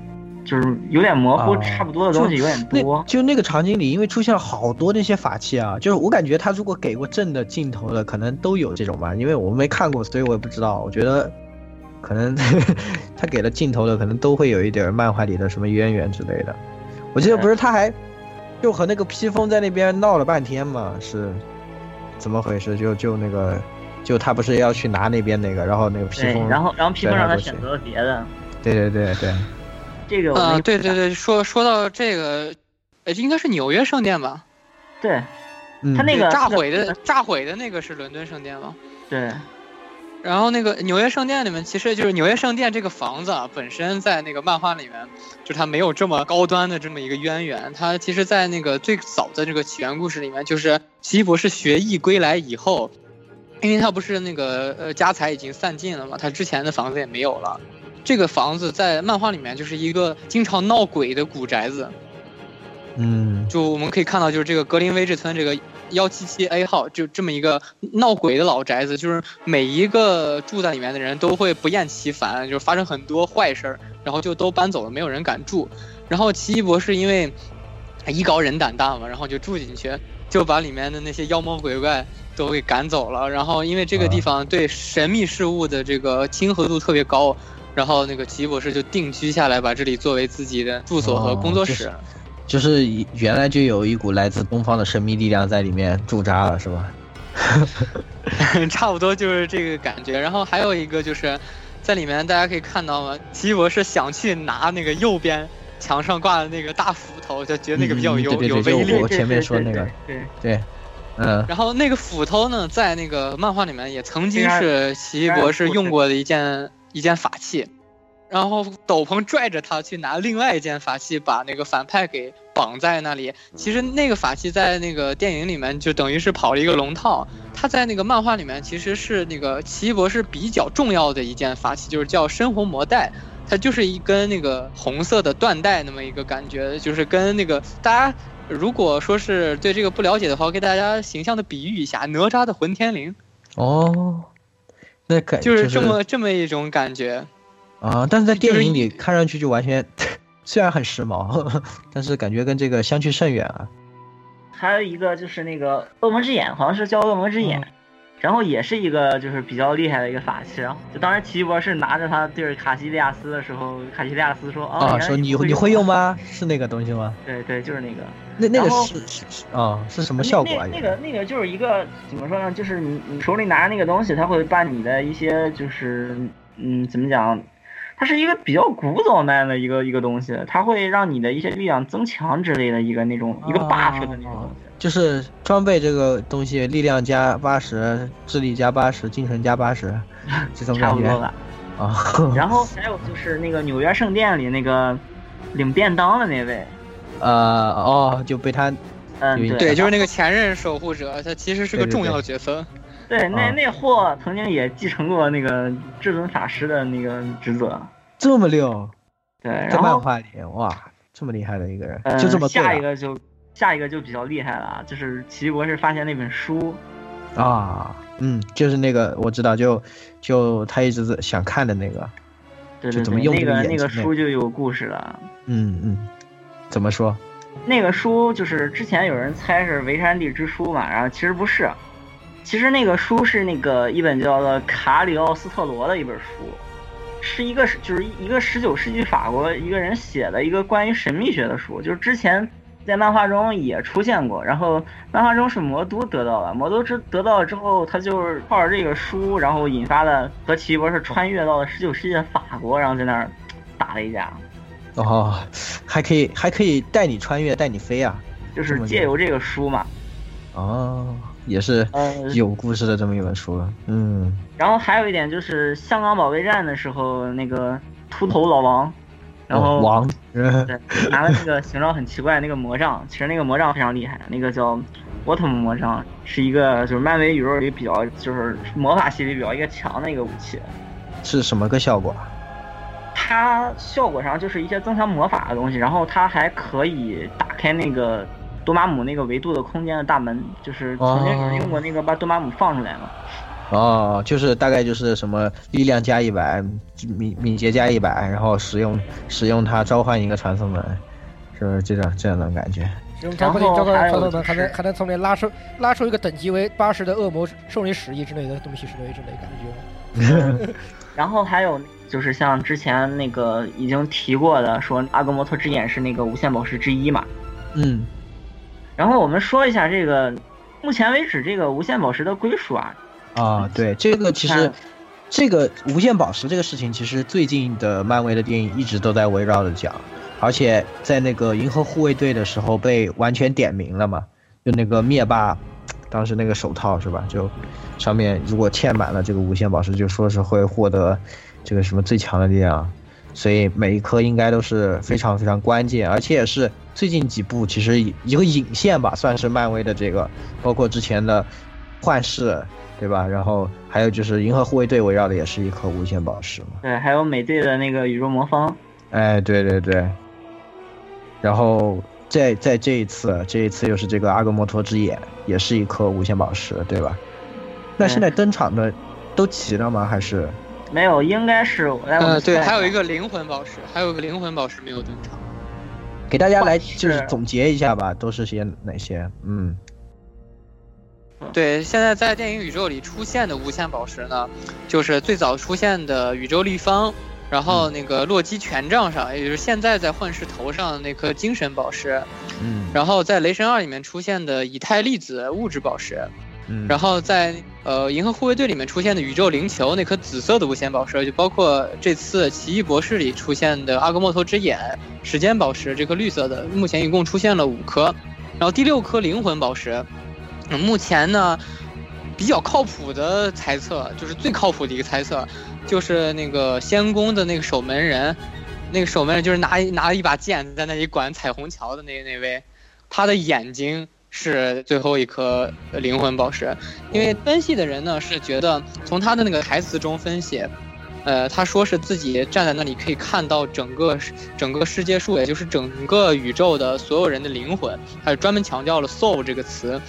就是有点模糊、啊差不多的东西有点多。就那个场景里，因为出现了好多那些法器啊，就是我感觉他如果给过正的镜头的，可能都有这种吧，因为我没看过，所以我也不知道。我觉得可能 (laughs) 他给了镜头的，可能都会有一点漫画里的什么渊源之类的。我记得不是他还就和那个披风在那边闹了半天嘛，是怎么回事？就就那个就他不是要去拿那边那个，然后那个披，风，然后然后披风让他选择了别的，对对对对，啊、(laughs) 这个我没对对对，说说到这个，呃，应该是纽约圣殿吧？对，嗯他那个炸毁的炸毁的那个是伦敦圣殿吗？对。然后那个纽约圣殿里面，其实就是纽约圣殿这个房子啊，本身在那个漫画里面，就它没有这么高端的这么一个渊源。它其实，在那个最早的这个起源故事里面，就是奇异博士学艺归来以后，因为他不是那个呃家财已经散尽了嘛，他之前的房子也没有了。这个房子在漫画里面就是一个经常闹鬼的古宅子，嗯，就我们可以看到，就是这个格林威治村这个幺七七 A 号，就这么一个闹鬼的老宅子，就是每一个住在里面的人都会不厌其烦，就是发生很多坏事儿，然后就都搬走了，没有人敢住。然后奇异博士因为艺高人胆大嘛，然后就住进去，就把里面的那些妖魔鬼怪都给赶走了。然后因为这个地方对神秘事物的这个亲和度特别高，然后那个奇异博士就定居下来，把这里作为自己的住所和工作室。哦就是原来就有一股来自东方的神秘力量在里面驻扎了，是吧？(laughs) 差不多就是这个感觉。然后还有一个就是，在里面大家可以看到嘛，奇异博士想去拿那个右边墙上挂的那个大斧头，就觉得那个比较有、嗯对对有威力。我前面说那个，对对，嗯，然后那个斧头呢，在那个漫画里面也曾经是奇异博士用过的一件一件法器，然后斗篷拽着他去拿另外一件法器，把那个反派给绑在那里。其实那个法器在那个电影里面就等于是跑了一个龙套，他在那个漫画里面其实是那个奇异博士比较重要的一件法器，就是叫深红魔带。它就是一根那个红色的缎带，那么一个感觉，就是跟那个大家如果说是对这个不了解的话，我给大家形象的比喻一下，哪吒的混天绫，哦，那感就是这么这么一种感觉。啊，但是在电影里看上去就完全，虽然很时髦，但是感觉跟这个相去甚远啊。还有一个就是那个恶魔之眼，好像是叫恶魔之眼，嗯然后也是一个就是比较厉害的一个法器。然后就当时奇异博士拿着它对着卡西利亚斯的时候，卡西利亚斯说：“啊，说你你会用吗？是那个东西吗？对对，就是那个。那那个是是是啊，是什么效果啊？那那个那个就是一个怎么说呢？就是你你手里拿着那个东西，它会把你的一些就是嗯怎么讲？它是一个比较古早慢的一个一个东西，它会让你的一些力量增强之类的一个那种一个 buff 的那种东西。就是装备这个东西，力量加八十，智力加八十，精神加八十，这种 (laughs) 感觉差不多吧。啊。(laughs) 然后还有就是那个纽约圣殿里那个领便当的那位，呃哦，就被他嗯对对，就是那个前任守护者，他其实是个重要角色。对，那啊那货曾经也继承过那个至尊法师的那个职责。这么溜，对，在漫画里哇，这么厉害的一个人，呃就这么下一个就下一个就比较厉害了啊，就是奇异博士发现那本书，啊，嗯，就是那个我知道，就就他一直在想看的那个，对对对，就怎么用那个那个书就有故事了。嗯嗯，怎么说？那个书就是之前有人猜是维山地之书嘛，然后其实不是，其实那个书是那个一本叫做卡里奥斯特罗的一本书，是一个就是一个十九世纪法国一个人写的一个关于神秘学的书，就是之前在漫画中也出现过，然后漫画中是魔都得到了，魔都之得到了之后，他就是靠着这个书，然后引发了和奇异博士穿越到了十九世纪的法国，然后在那儿打了一架。哦，还可以还可以带你穿越，带你飞啊！就是借由这个书嘛。哦，也是有故事的这么一本书。嗯，然后还有一点就是香港保卫战的时候，那个秃头老王，然后、哦、王对拿了那个形状很奇怪那个魔杖，其实那个魔杖非常厉害，那个叫沃特姆魔杖，是一个就是漫威宇宙里比较就是魔法系里比较一个强的一个武器。是什么个效果？它效果上就是一些增强魔法的东西，然后它还可以打开那个多玛姆那个维度的空间的大门，就是曾经有人用过那个把多玛姆放出来嘛。哦，就是大概就是什么力量加一百，敏敏捷加一百，然后使用使用它召唤一个传送门，是不是这样这样的感觉？使用召唤召唤传送门，还能还能从里拉出拉出一个等级为八十的恶魔兽灵使役之类的东西之类之类感觉。(laughs) 然后还有就是像之前那个已经提过的，说阿格摩托之眼是那个无限宝石之一嘛。嗯。然后我们说一下这个，目前为止这个无限宝石的归属啊。啊，对，这个其实，这个无限宝石这个事情，其实最近的漫威的电影一直都在围绕着讲，而且在那个银河护卫队的时候被完全点名了嘛，就那个灭霸，当时那个手套是吧？就上面如果嵌满了这个无限宝石，就说是会获得这个什么最强的力量，所以每一颗应该都是非常非常关键，而且也是最近几部其实一个引线吧，算是漫威的这个，包括之前的幻视。对吧？然后还有就是银河护卫队围绕的也是一颗无限宝石嘛。对，还有美队的那个宇宙魔方。哎，对对对。然后在在这一次，这一次又是这个阿格摩托之眼，也是一颗无限宝石，对吧？那现在登场的都齐了吗？还是没有？应该是呃，对，还有一个灵魂宝石，还有个灵魂宝石没有登场。给大家来就是总结一下吧，都是些哪些？嗯。对，现在在电影宇宙里出现的无限宝石呢，就是最早出现的宇宙立方，然后那个洛基权杖上，也就是现在在幻视头上的那颗精神宝石，嗯，然后在雷神二里面出现的以太粒子物质宝石，嗯。然后在呃银河护卫队里面出现的宇宙灵球那颗紫色的无限宝石，就包括这次奇异博士里出现的阿格莫头之眼时间宝石这颗绿色的，目前一共出现了五颗，然后第六颗灵魂宝石，目前呢比较靠谱的猜测，就是最靠谱的一个猜测，就是那个仙宫的那个守门人，那个守门人就是拿拿了一把剑在那里管彩虹桥的那那位，他的眼睛是最后一颗灵魂宝石，因为分析的人呢是觉得从他的那个台词中分析。呃，他说是自己站在那里可以看到整个整个世界树，也就是整个宇宙的所有人的灵魂，还是专门强调了 soul 这个词。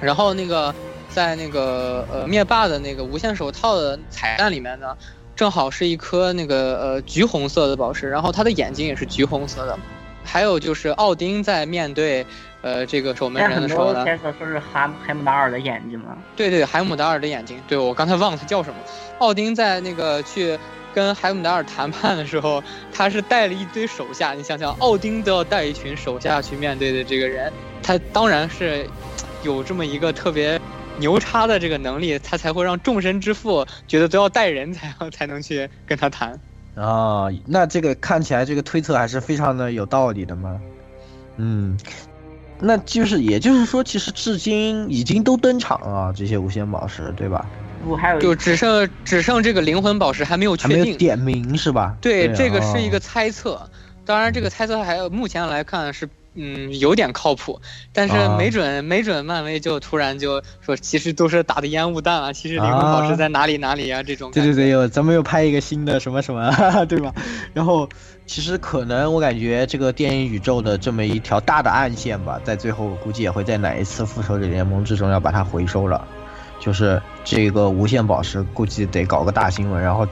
然后那个在那个呃灭霸的那个无限手套的彩蛋里面呢，正好是一颗那个呃橘红色的宝石，然后他的眼睛也是橘红色的。还有就是奥丁在面对呃这个守门人的时候呢，多猜测说是海海姆达尔的眼睛吗。对对，海姆达尔的眼睛，对我刚才忘了他叫什么。奥丁在那个去跟海姆达尔谈判的时候，他是带了一堆手下。你想想，奥丁都要带一群手下去面对的这个人，他当然是有这么一个特别牛叉的这个能力，他才会让众神之父觉得都要带人才才能去跟他谈。啊，那这个看起来这个推测还是非常的有道理的嘛。嗯，那就是也就是说，其实至今已经都登场了这些无限宝石，对吧？不，还有就只剩只剩这个灵魂宝石还没有确定。没有点名是吧？对，啊这个是一个猜测，当然这个猜测还有目前来看是嗯有点靠谱，但是啊没准、没准漫威就突然就说其实都是打的烟雾弹啊，其实灵魂宝石在哪里哪里啊这种。对对对，有咱们又拍一个新的什么什么，(laughs) 对吧？然后其实可能我感觉这个电影宇宙的这么一条大的暗线吧，在最后估计也会在哪一次复仇者联盟之中要把它回收了，就是这个无限宝石估计得搞个大新闻，然后。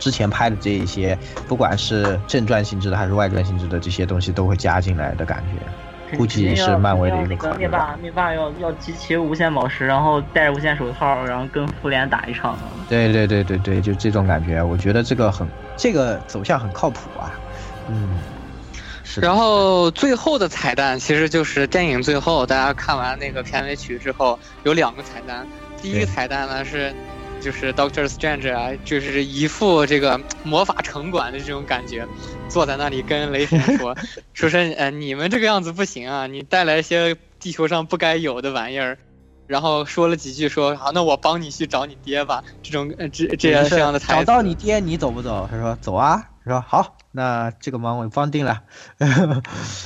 之前拍的这一些，不管是正传性质的还是外传性质的这些东西，都会加进来的感觉，估计是漫威的一个灭霸，灭霸要要集齐无限宝石，然后戴着无限手套，然后跟复联打一场。对对对对对，就这种感觉，我觉得这个很，这个走向很靠谱啊。嗯，是。然后最后的彩蛋其实就是电影最后，大家看完那个片尾曲之后，有两个彩蛋。第一个彩蛋呢是，就是 Doctor Strange 啊，就是一副这个魔法城管的这种感觉，坐在那里跟雷神说，(laughs) 说是呃你们这个样子不行啊，你带来一些地球上不该有的玩意儿。然后说了几句说，好，那我帮你去找你爹吧。这种呃这这样就是这样的台词。找到你爹，你走不走？他说走啊。说好，那这个忙我帮定了。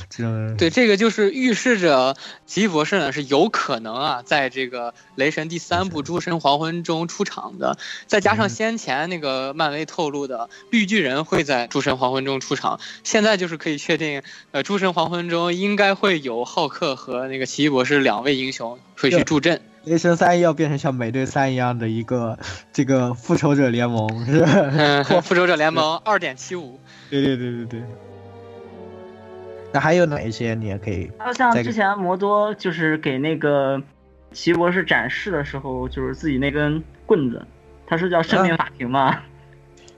这种对，这个就是预示着奇异博士呢是有可能啊，在这个雷神第三部《诸神黄昏》中出场的，再加上先前那个漫威透露的绿巨人会在《诸神黄昏》中出场，现在就是可以确定，呃，《诸神黄昏》中应该会有浩克和那个奇异博士两位英雄会去助阵。雷神三要变成像美队三一样的一个这个复仇者联盟，是吧？嗯，(laughs) 复仇者联盟 (laughs) 二点七五。对对对对对。那还有哪一些你也可以？还有像之前摩多就是给那个奇异博士展示的时候，就是自己那根棍子，他是叫生命法庭吗？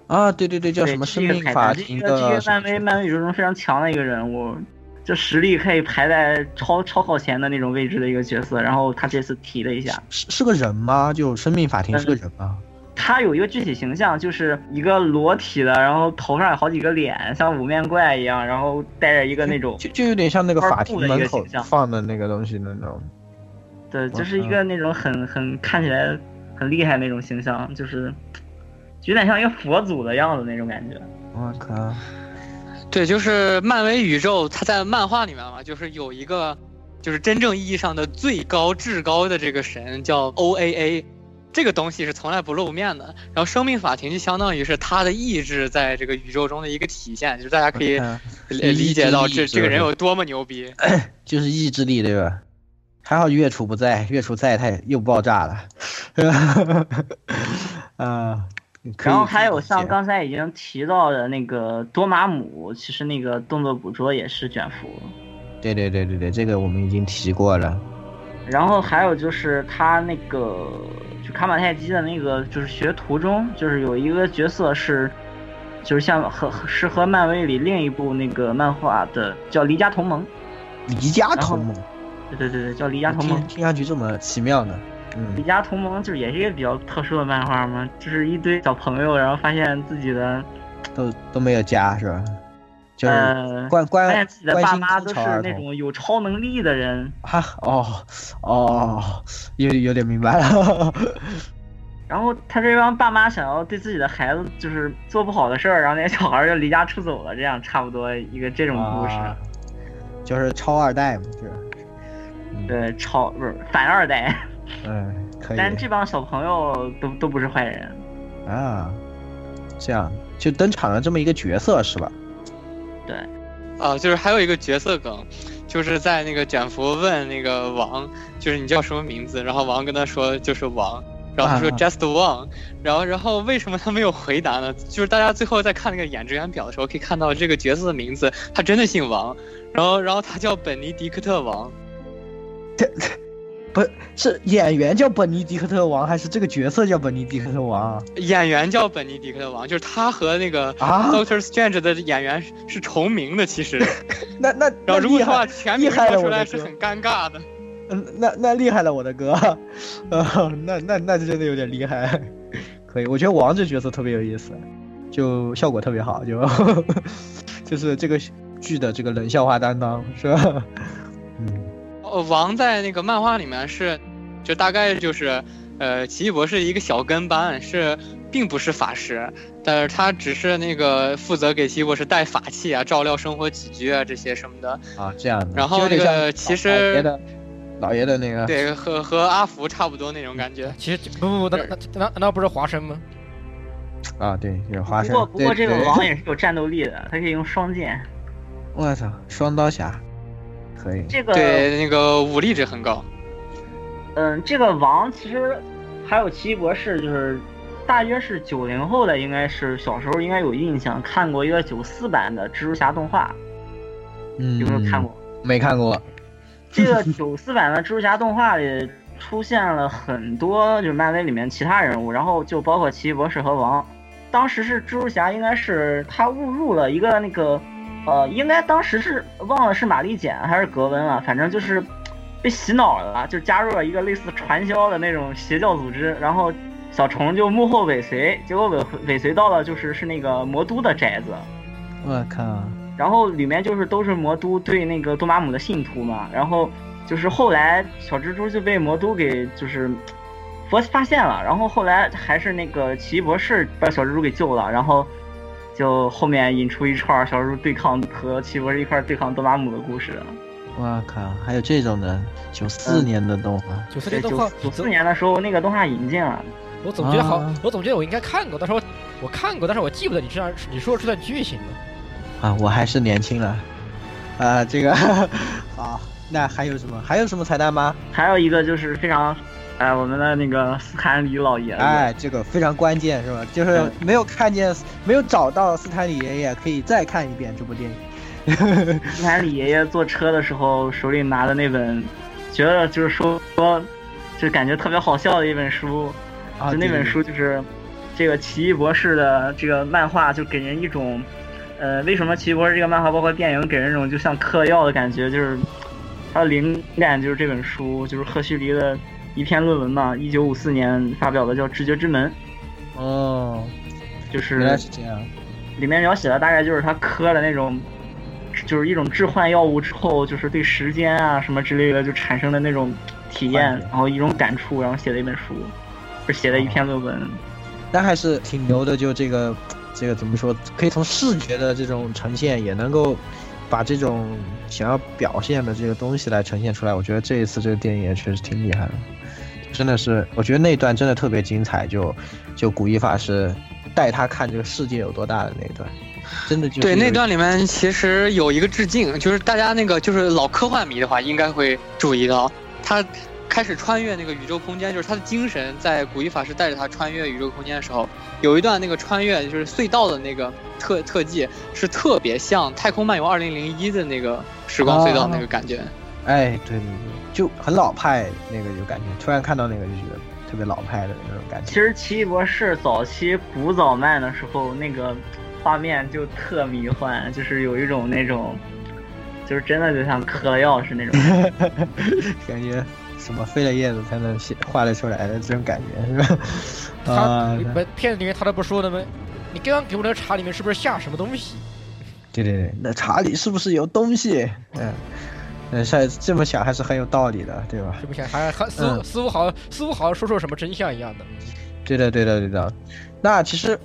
啊，对对对，叫什么生命法庭这个这的个漫威漫威宇宙中非常强的一个人物，就实力可以排在超超靠前的那种位置的一个角色。然后他这次提了一下，是是个人吗？就生命法庭是个人吗？他有一个具体形象，就是一个裸体的，然后头上有好几个脸，像五面怪一样，然后带着一个那种就就有点像那个法庭门口。放的那个东西那种。对，就是一个那种很很看起来很厉害那种形象，就是有点像一个佛祖的样子那种感觉。我靠！对，就是漫威宇宙，它在漫画里面嘛，就是有一个，就是真正意义上的最高至高的这个神叫 O A A，这个东西是从来不露面的。然后生命法庭就相当于是他的意志在这个宇宙中的一个体现，就是大家可以嗯理理解到这这个人有多么牛逼。(clears throat) 就是意志力，对吧？还好月初不在，月初在他又爆炸了，(laughs) 啊。然后还有像刚才已经提到的那个多玛姆，其实那个动作捕捉也是卷福。对对对对对，这个我们已经提过了。然后还有就是他那个就卡马泰基的那个就是学徒中，就是有一个角色是，就是像和是和漫威里另一部那个漫画的叫离家同盟。离家同盟，对对对对，叫离家同盟听。听上去这么奇妙呢。李家同盟就是也是一个比较特殊的漫画嘛，就是一堆小朋友，然后发现自己的都都没有家是吧？就是呃，关关发现自己的爸妈都是那种有超能力的人，(laughs) 哈哦哦，有有点明白了。(laughs) 然后他这帮爸妈想要对自己的孩子就是做不好的事儿，然后那些小孩儿就离家出走了，这样差不多一个这种故事。啊就是超二代嘛，就是对，超不是反二代，嗯，可以但这帮小朋友都都不是坏人。啊，这样就登场了这么一个角色是吧？对，啊，就是还有一个角色梗，就是在那个卷福问那个王，就是你叫什么名字，然后王跟他说就是王，然后他说啊 just Wang，然后然后为什么他没有回答呢？就是大家最后在看那个演职员表的时候，可以看到这个角色的名字，他真的姓王，然后然后他叫本尼迪克特王，不是演员叫本尼迪克特王，还是这个角色叫本尼迪克特王啊？演员叫本尼迪克特王，就是他和那个啊 Doctor Strange 的演员是是重名的，其实。(laughs) 那那然后如果他把全名说出来是很尴尬的。嗯，那那厉害了，我的哥，(laughs) 呃，那那那真的有点厉害，(laughs) 可以，我觉得王这角色特别有意思，就效果特别好，就就是这个剧的这个冷笑话担当是吧？呃，王在那个漫画里面是，就大概就是，呃，奇异博士一个小跟班，是并不是法师，但是他只是那个负责给奇异博士带法器啊、照料生活起居啊这些什么的。啊，这样的，然后那个其老爷实的老爷的那个，对和和阿福差不多那种感觉。其实不不不，那那不是华生吗？啊，对，有华生。不过不过这个王也是有战斗力的，他可以用双剑。我操，双刀侠，可以。这个对，那个武力值很高。嗯，这个王其实还有奇异博士，就是大约是九零后的，应该是小时候应该有印象，看过一个九四版的蜘蛛侠动画，嗯，有没有看过？没看过。(laughs) 这个九四版的蜘蛛侠动画里出现了很多就是漫威里面其他人物，然后就包括奇异博士和王。当时是蜘蛛侠，应该是他误入了一个那个，呃，应该当时是忘了是玛丽简还是格温了，反正就是被洗脑了，就加入了一个类似传销的那种邪教组织，然后小虫就幕后尾随，结果尾尾随到了就是是那个魔都的宅子，我靠，然后里面就是都是魔都对那个多玛姆的信徒嘛，然后就是后来小蜘蛛就被魔都给就是佛发现了，然后后来还是那个奇异博士把小蜘蛛给救了，然后就后面引出一串小蜘蛛对抗和奇博士一块对抗多玛姆的故事。我靠，还有这种的，九四年的动画，九四年动画，九四年的时候那个动画引进了，我总觉得好啊，我总觉得我应该看过，但是我我看过，但是我记不得你这样你说的这段剧情了。啊，我还是年轻了，啊，这个 (laughs) 好，那还有什么？还有什么彩蛋吗？还有一个就是非常，哎，我们的那个斯坦李老爷子，哎，这个非常关键是吧？就是没有看见、没有找到斯坦李爷爷，可以再看一遍这部电影。(laughs) 斯坦李爷爷坐车的时候手里拿的那本，觉得就是说说，就感觉特别好笑的一本书，啊就那本书就是这个奇异博士的这个漫画，就给人一种，呃，为什么奇异博士这个漫画包括电影给人一种就像嗑药的感觉，就是它的灵感就是这本书，就是赫胥黎的一篇论文吧，一九五四年发表的叫《直觉之门》，哦，就是原来是这样。里面描写的大概就是他磕了那种，就是一种致幻药物之后，就是对时间啊什么之类的就产生的那种体验，然后一种感触，然后写的一本书，是写的一篇论文。但还是挺牛的，就这个这个怎么说，可以从视觉的这种呈现，也能够把这种想要表现的这个东西来呈现出来。我觉得这一次这个电影也确实挺厉害的，真的是，我觉得那段真的特别精彩。就就古一法师带他看这个世界有多大的那一段，真的就对，那段里面其实有一个致敬，就是大家那个就是老科幻迷的话，应该会注意到，他开始穿越那个宇宙空间，就是他的精神在古一法师带着他穿越宇宙空间的时候，有一段那个穿越就是隧道的那个特特技，是特别像《太空漫游2001》的那个时光隧道那个感觉。哎，对对对，就很老派那个有感觉，突然看到那个就觉得特别老派的那种感觉。其实奇异博士早期古早漫的时候，那个画面就特迷幻，就是有一种那种，就是真的就像嗑了药是那种。(laughs) 感觉什么飞了叶子才能写画得出来的这种感觉，是吧？他啊，不片子里面他都不说的吗？你刚刚给我那个茶里面是不是下什么东西？对对对，那茶里是不是有东西？嗯，嗯，像这么想还是很有道理的，对吧？这么想还还似似乎好似乎好像说出了什么真相一样的？对的，对的，对的。那其实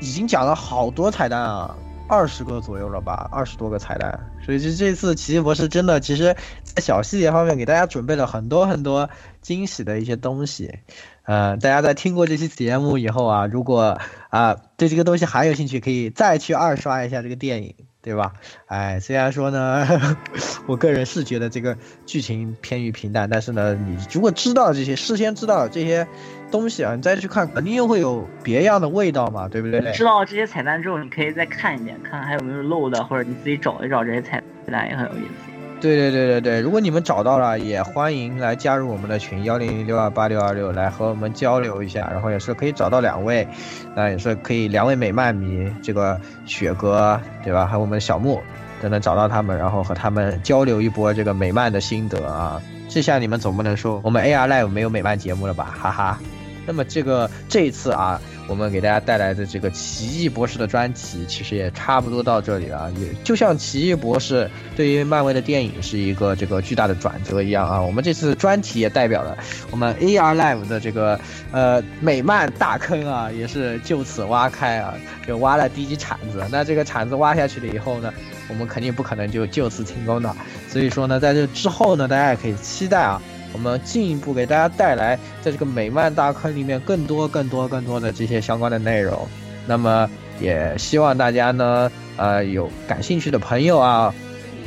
已经讲了好多彩蛋啊，二十个左右了吧，二十多个彩蛋。所以这这次奇异博士真的，其实在小细节方面给大家准备了很多很多惊喜的一些东西。呃，大家在听过这期节目以后啊，如果啊、对这个东西还有兴趣，可以再去二刷一下这个电影。对吧？哎，虽然说呢，(laughs) 我个人是觉得这个剧情偏于平淡，但是呢，你如果知道这些，事先知道这些东西啊，你再去看，肯定又会有别样的味道嘛，对不对？知道这些彩蛋之后，你可以再看一遍，看还有没有漏的，或者你自己找一找这些彩蛋也很有意思。对对对对对，如果你们找到了，也欢迎来加入我们的群幺零零六二八六二六，来和我们交流一下。然后也是可以找到两位，那也是可以两位美漫迷，这个雪哥对吧？还有我们小木都能找到他们，然后和他们交流一波这个美漫的心得啊。这下你们总不能说我们 AR Live 没有美漫节目了吧？哈哈。那么这个这一次啊，我们给大家带来的这个奇异博士的专题，其实也差不多到这里了。也就像奇异博士对于漫威的电影是一个这个巨大的转折一样啊，我们这次专题也代表了我们 AR Live 的这个呃美漫大坑啊，也是就此挖开啊，就挖了第一铲子。那这个铲子挖下去了以后呢，我们肯定不可能就就此停工的。所以说呢，在这之后呢，大家也可以期待啊。我们进一步给大家带来在这个美漫大坑里面更多、更多、更多的这些相关的内容。那么也希望大家呢，呃，有感兴趣的朋友啊，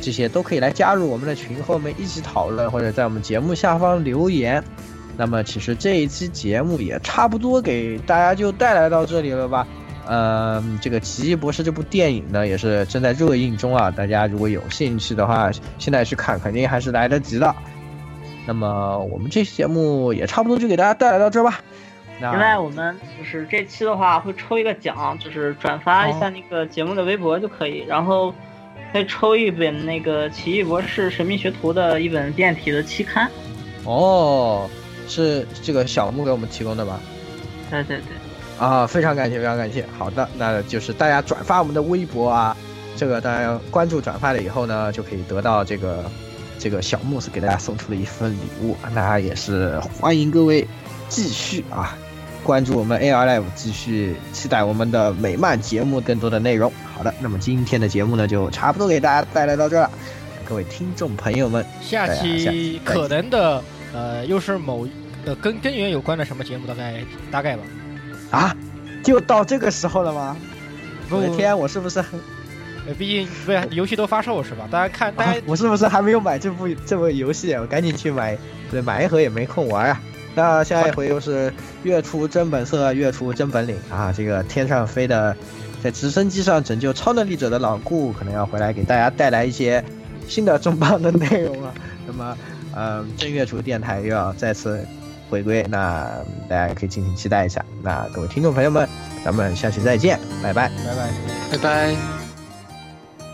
这些都可以来加入我们的群，和我们一起讨论，或者在我们节目下方留言。那么其实这一期节目也差不多给大家就带来到这里了吧。嗯，这个《奇异博士》这部电影呢，也是正在热映中啊。大家如果有兴趣的话，现在去看肯定还是来得及的。那么我们这期节目也差不多就给大家带来到这吧。那另外，我们就是这期的话会抽一个奖，就是转发一下那个节目的微博就可以，然后会抽一本那个《奇异博士神秘学徒》的一本变体的期刊。哦，是这个小木给我们提供的吧？对对对。啊，非常感谢，非常感谢。好的，那就是大家转发我们的微博啊，这个大家关注转发了以后呢，就可以得到这个这个小木是给大家送出了一份礼物。那也是欢迎各位继续啊关注我们 AR Live，继续期待我们的美漫节目更多的内容。好的，那么今天的节目呢，就差不多给大家带来到这儿了。各位听众朋友们，下期可能的呃又是某呃跟根源有关的什么节目？大概大概吧。啊，就到这个时候了吗？不我的天，我是不是很？呃，毕竟不是游戏都发售是吧？大家看，大家、啊、我是不是还没有买这部这部游戏？我赶紧去买，对，买一盒也没空玩啊。那下一回又是月出真本色，月出真本领啊！这个天上飞的，在直升机上拯救超能力者的老顾可能要回来给大家带来一些新的重磅的内容了。那么，呃，正月初电台又要再次回归，那大家可以敬请期待一下。那各位听众朋友们，咱们下期再见，拜拜，拜拜，拜拜。